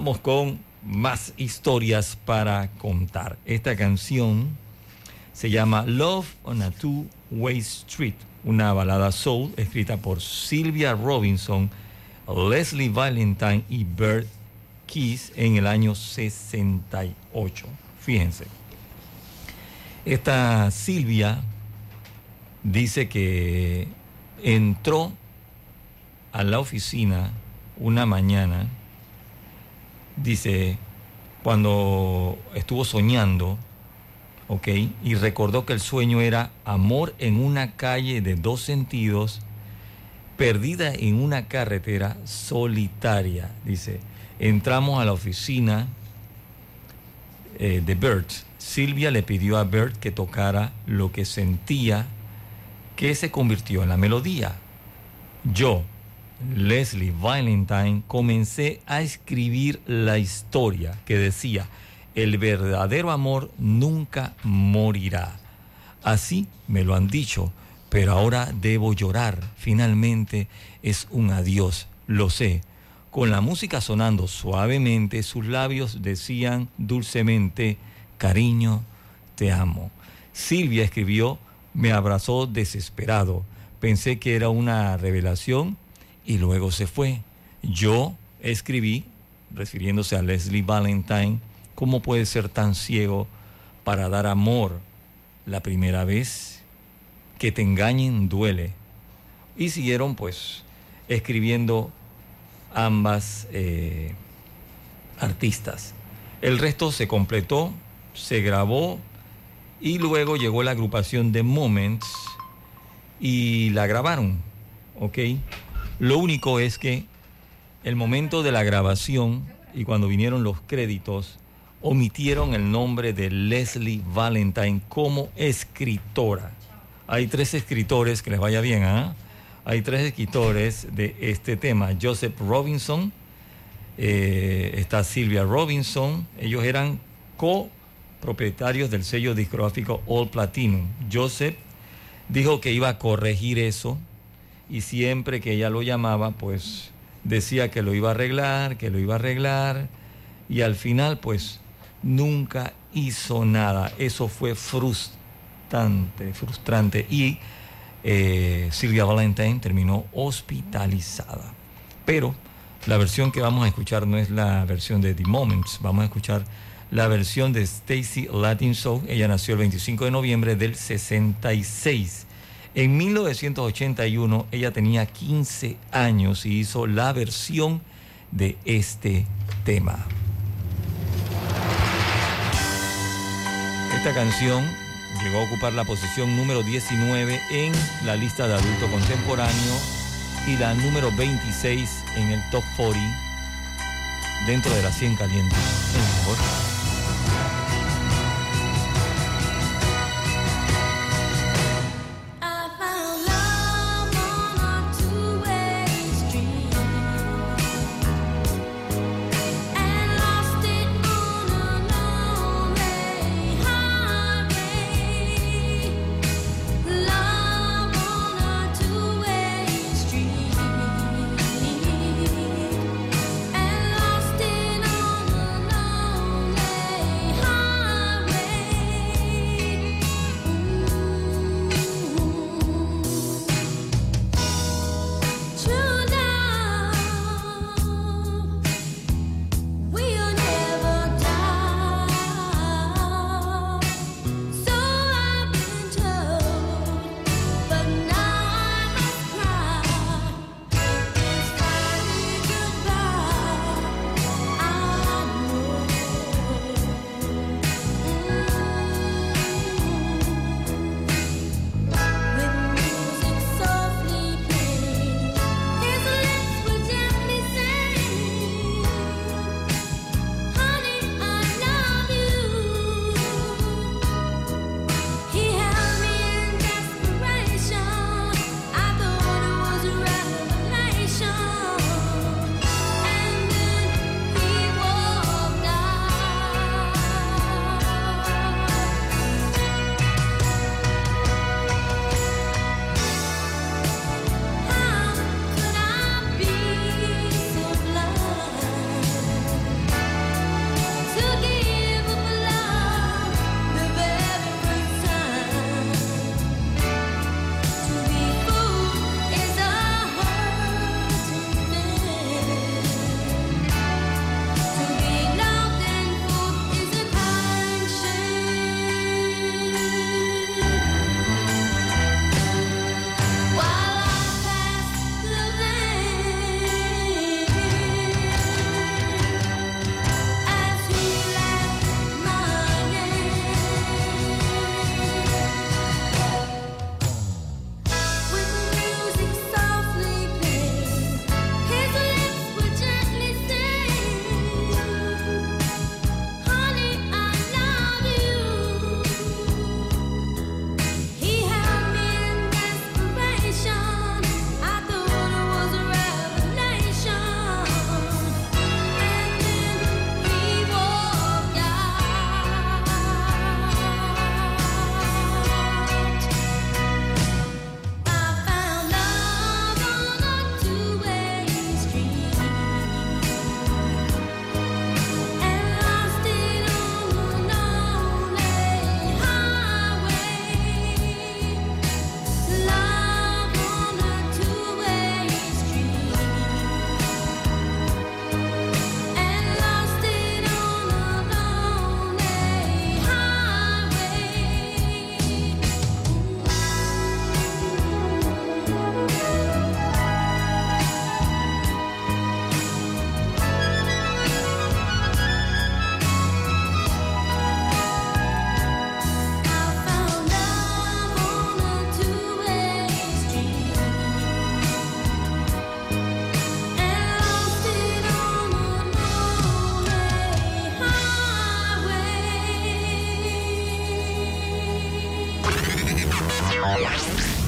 Vamos con más historias para contar. Esta canción se llama Love on a Two-Way Street, una balada soul escrita por Sylvia Robinson, Leslie Valentine y Bert Keys en el año 68. Fíjense. Esta Silvia dice que entró a la oficina una mañana, dice, cuando estuvo soñando, ¿ok? Y recordó que el sueño era amor en una calle de dos sentidos, perdida en una carretera solitaria. Dice, entramos a la oficina eh, de Bert. Silvia le pidió a Bert que tocara lo que sentía que se convirtió en la melodía. Yo, Leslie Valentine, comencé a escribir la historia que decía, el verdadero amor nunca morirá. Así me lo han dicho, pero ahora debo llorar. Finalmente es un adiós, lo sé. Con la música sonando suavemente, sus labios decían dulcemente, cariño, te amo. Silvia escribió, me abrazó desesperado. Pensé que era una revelación y luego se fue. Yo escribí, refiriéndose a Leslie Valentine, ¿cómo puede ser tan ciego para dar amor la primera vez? Que te engañen duele. Y siguieron pues escribiendo ambas eh, artistas. El resto se completó, se grabó y luego llegó la agrupación de Moments y la grabaron, ¿ok? Lo único es que el momento de la grabación y cuando vinieron los créditos, omitieron el nombre de Leslie Valentine como escritora. Hay tres escritores, que les vaya bien, ¿ah? Hay tres escritores de este tema. Joseph Robinson, eh, está Silvia Robinson, ellos eran copropietarios del sello discográfico All Platinum. Joseph dijo que iba a corregir eso y siempre que ella lo llamaba, pues decía que lo iba a arreglar, que lo iba a arreglar, y al final pues nunca hizo nada. Eso fue frustrante, frustrante. Y eh, Silvia Valentine terminó hospitalizada. Pero la versión que vamos a escuchar no es la versión de The Moments, vamos a escuchar la versión de Stacy Latin Soul. Ella nació el 25 de noviembre del 66 en 1981 ella tenía 15 años y hizo la versión de este tema. Esta canción llegó a ocupar la posición número 19 en la lista de adulto contemporáneo y la número 26 en el top 40 dentro de las 100 calientes.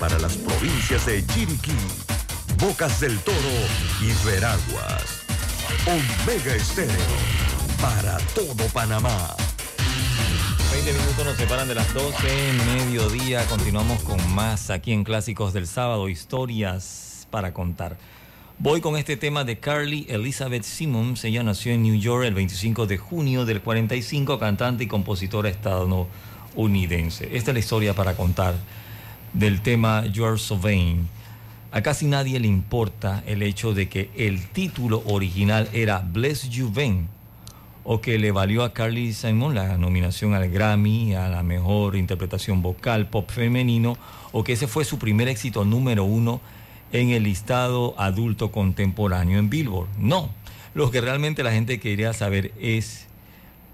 para las provincias de Chiriquí, Bocas del Toro y Veraguas. Omega Estéreo para todo Panamá. 20 minutos nos separan de las 12, mediodía. Continuamos con más aquí en Clásicos del Sábado, historias para contar. Voy con este tema de Carly Elizabeth Simmons. Ella nació en New York el 25 de junio del 45, cantante y compositora estadounidense. Esta es la historia para contar del tema You're So Vain. A casi nadie le importa el hecho de que el título original era Bless You Vain o que le valió a Carly Simon la nominación al Grammy, a la mejor interpretación vocal pop femenino, o que ese fue su primer éxito número uno en el listado adulto contemporáneo en Billboard. No, lo que realmente la gente quería saber es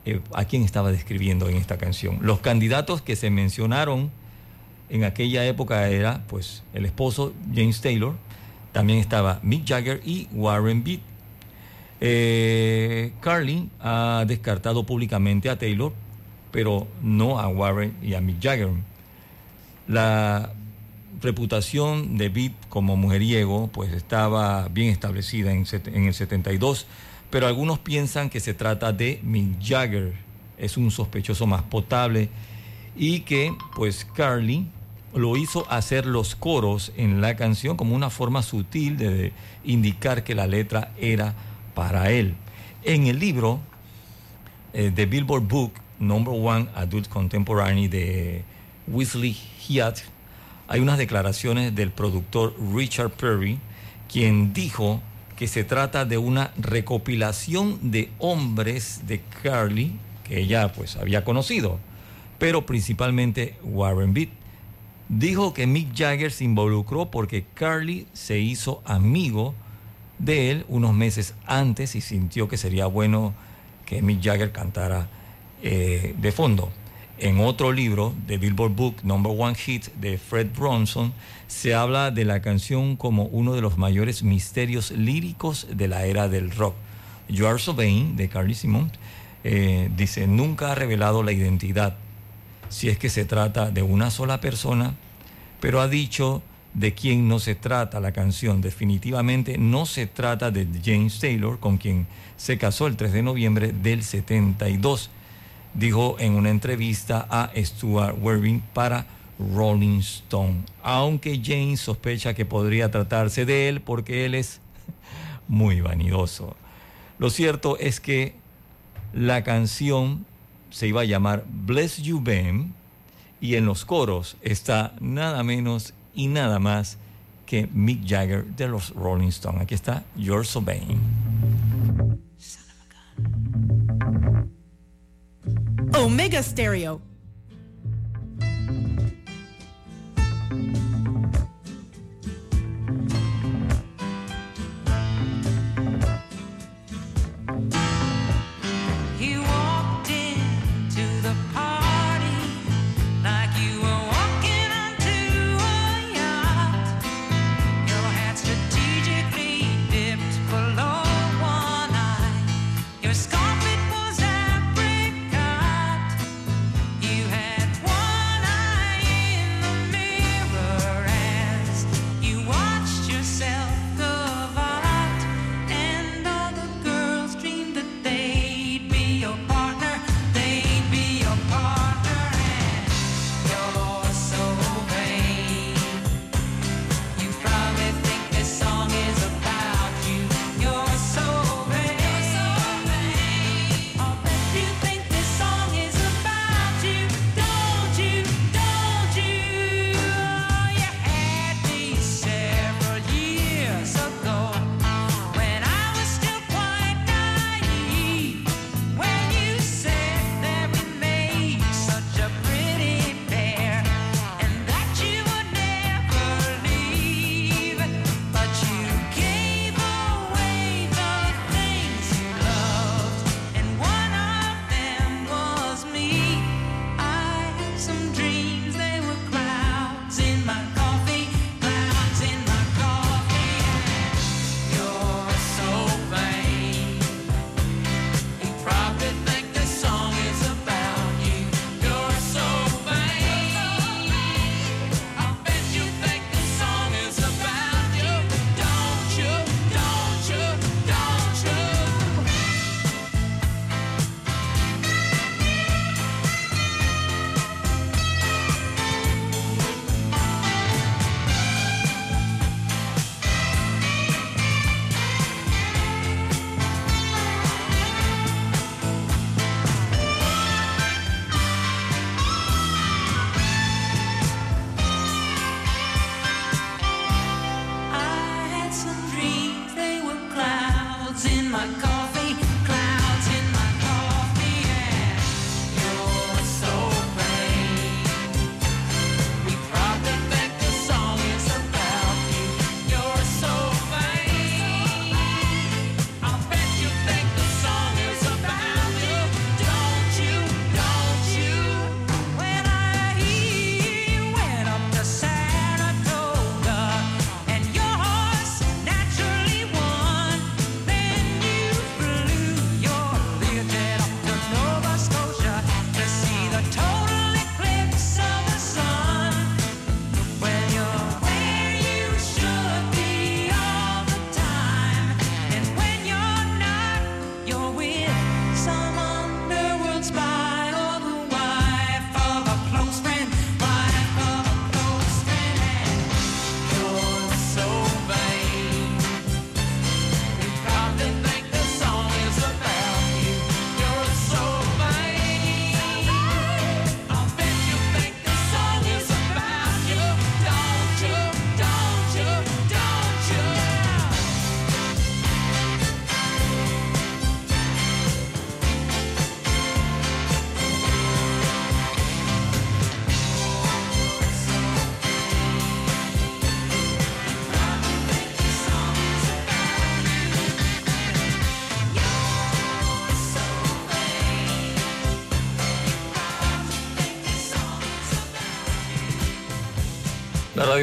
eh, a quién estaba describiendo en esta canción. Los candidatos que se mencionaron en aquella época era pues el esposo James Taylor, también estaba Mick Jagger y Warren Beat. Eh, Carly ha descartado públicamente a Taylor, pero no a Warren y a Mick Jagger. La reputación de Beat como mujeriego pues estaba bien establecida en, en el 72, pero algunos piensan que se trata de Mick Jagger, es un sospechoso más potable y que pues Carly lo hizo hacer los coros en la canción como una forma sutil de indicar que la letra era para él. En el libro eh, The Billboard Book Number One Adult Contemporary de Wesley Hyatt, hay unas declaraciones del productor Richard Perry, quien dijo que se trata de una recopilación de hombres de Carly que ella pues había conocido, pero principalmente Warren Beat. Dijo que Mick Jagger se involucró porque Carly se hizo amigo de él unos meses antes y sintió que sería bueno que Mick Jagger cantara eh, de fondo. En otro libro, de Billboard Book Number One Hit de Fred Bronson, se habla de la canción como uno de los mayores misterios líricos de la era del rock. You Are de Carly Simon, eh, dice, nunca ha revelado la identidad, si es que se trata de una sola persona, pero ha dicho de quién no se trata la canción. Definitivamente no se trata de James Taylor, con quien se casó el 3 de noviembre del 72 dijo en una entrevista a Stuart Werbing para Rolling Stone. Aunque James sospecha que podría tratarse de él porque él es (laughs) muy vanidoso. Lo cierto es que la canción se iba a llamar Bless You Ben y en los coros está nada menos y nada más que Mick Jagger de los Rolling Stone. Aquí está You're So. Omega Stereo.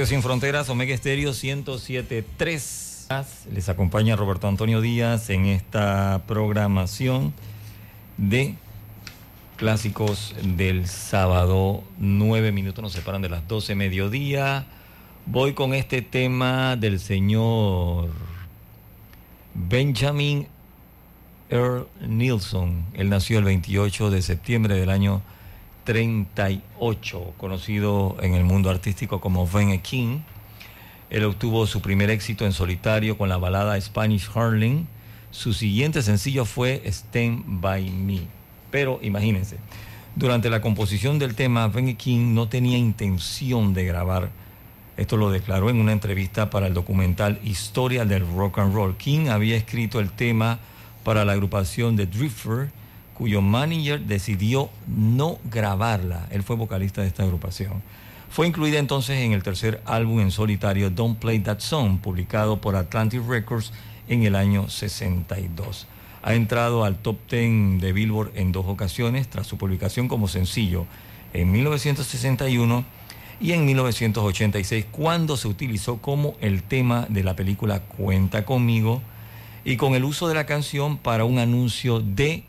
Sin Fronteras, Omega Estéreo 107.3. Les acompaña Roberto Antonio Díaz en esta programación de clásicos del sábado. Nueve minutos nos separan de las 12 mediodía. Voy con este tema del señor Benjamin Earl Nilsson. Él nació el 28 de septiembre del año 38, conocido en el mundo artístico como Ben King. Él obtuvo su primer éxito en solitario con la balada Spanish Harling. Su siguiente sencillo fue Stand By Me. Pero imagínense, durante la composición del tema, Ben King no tenía intención de grabar. Esto lo declaró en una entrevista para el documental Historia del Rock and Roll. King había escrito el tema para la agrupación de Drifter, cuyo manager decidió no grabarla. Él fue vocalista de esta agrupación. Fue incluida entonces en el tercer álbum en solitario Don't Play That Song, publicado por Atlantic Records en el año 62. Ha entrado al top 10 de Billboard en dos ocasiones tras su publicación como sencillo en 1961 y en 1986 cuando se utilizó como el tema de la película Cuenta conmigo y con el uso de la canción para un anuncio de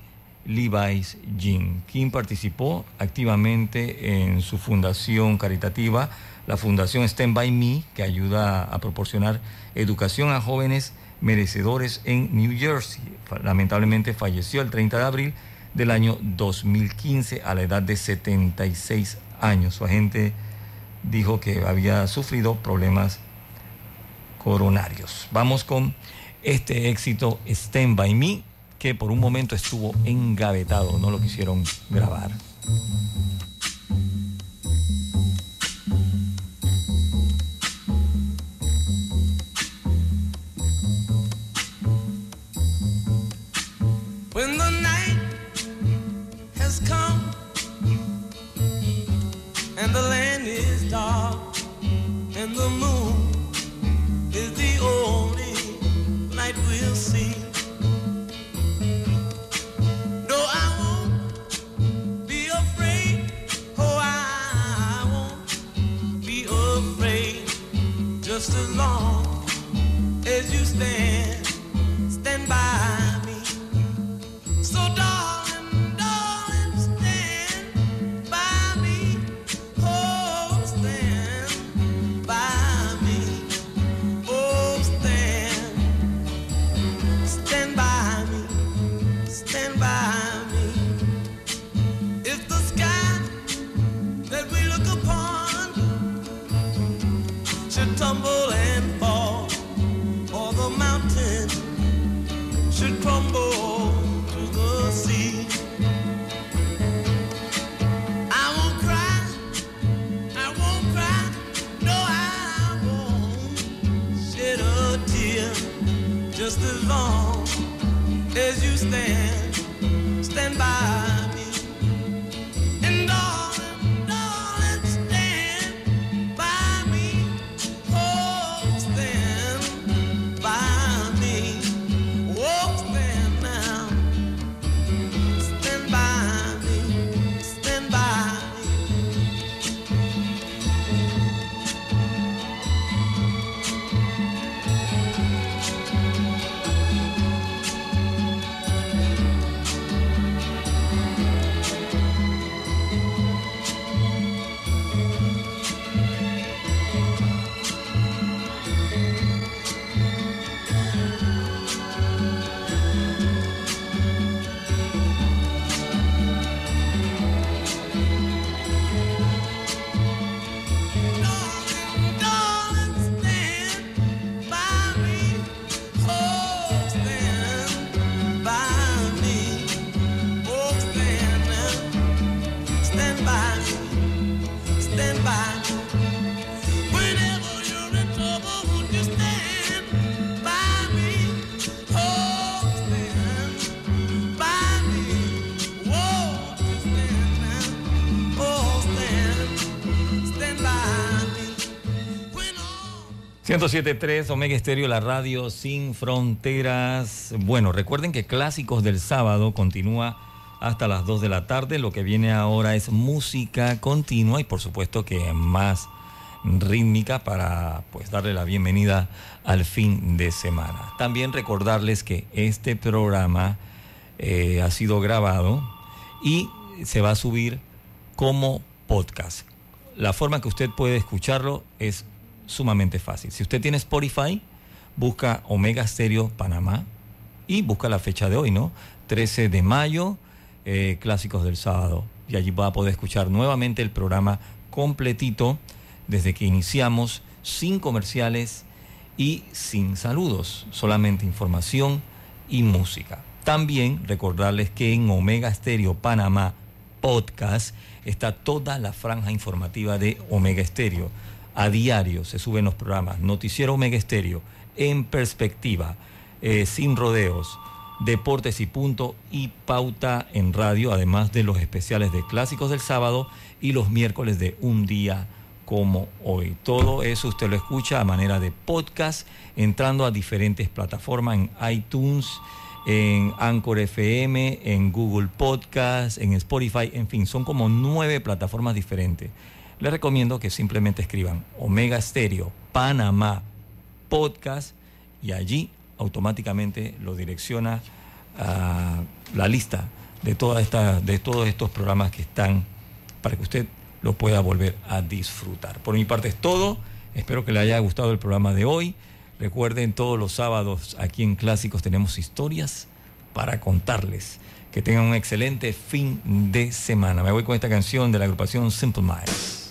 Levi's Jean. King participó activamente en su fundación caritativa, la Fundación Stand By Me, que ayuda a proporcionar educación a jóvenes merecedores en New Jersey. Lamentablemente falleció el 30 de abril del año 2015 a la edad de 76 años. Su agente dijo que había sufrido problemas coronarios. Vamos con este éxito Stand By Me que por un momento estuvo engavetado, no lo quisieron grabar. 107.3 Omega Estéreo, la radio sin fronteras. Bueno, recuerden que Clásicos del Sábado continúa hasta las 2 de la tarde. Lo que viene ahora es música continua y por supuesto que más rítmica para pues darle la bienvenida al fin de semana. También recordarles que este programa eh, ha sido grabado y se va a subir como podcast. La forma que usted puede escucharlo es sumamente fácil. Si usted tiene Spotify, busca Omega Stereo Panamá y busca la fecha de hoy, ¿no? 13 de mayo, eh, Clásicos del Sábado. Y allí va a poder escuchar nuevamente el programa completito desde que iniciamos, sin comerciales y sin saludos, solamente información y música. También recordarles que en Omega Stereo Panamá Podcast está toda la franja informativa de Omega Stereo. A diario se suben los programas Noticiero Omega Stereo, En Perspectiva, eh, Sin Rodeos, Deportes y Punto y Pauta en Radio, además de los especiales de Clásicos del Sábado y los miércoles de Un Día como hoy. Todo eso usted lo escucha a manera de podcast, entrando a diferentes plataformas en iTunes, en Anchor FM, en Google Podcast, en Spotify, en fin, son como nueve plataformas diferentes. Les recomiendo que simplemente escriban Omega Stereo Panamá Podcast y allí automáticamente lo direcciona a la lista de, de todos estos programas que están para que usted lo pueda volver a disfrutar. Por mi parte es todo. Espero que le haya gustado el programa de hoy. Recuerden, todos los sábados aquí en Clásicos tenemos historias para contarles. Que tengan un excelente fin de semana. Me voy con esta canción de la agrupación Simple Minds.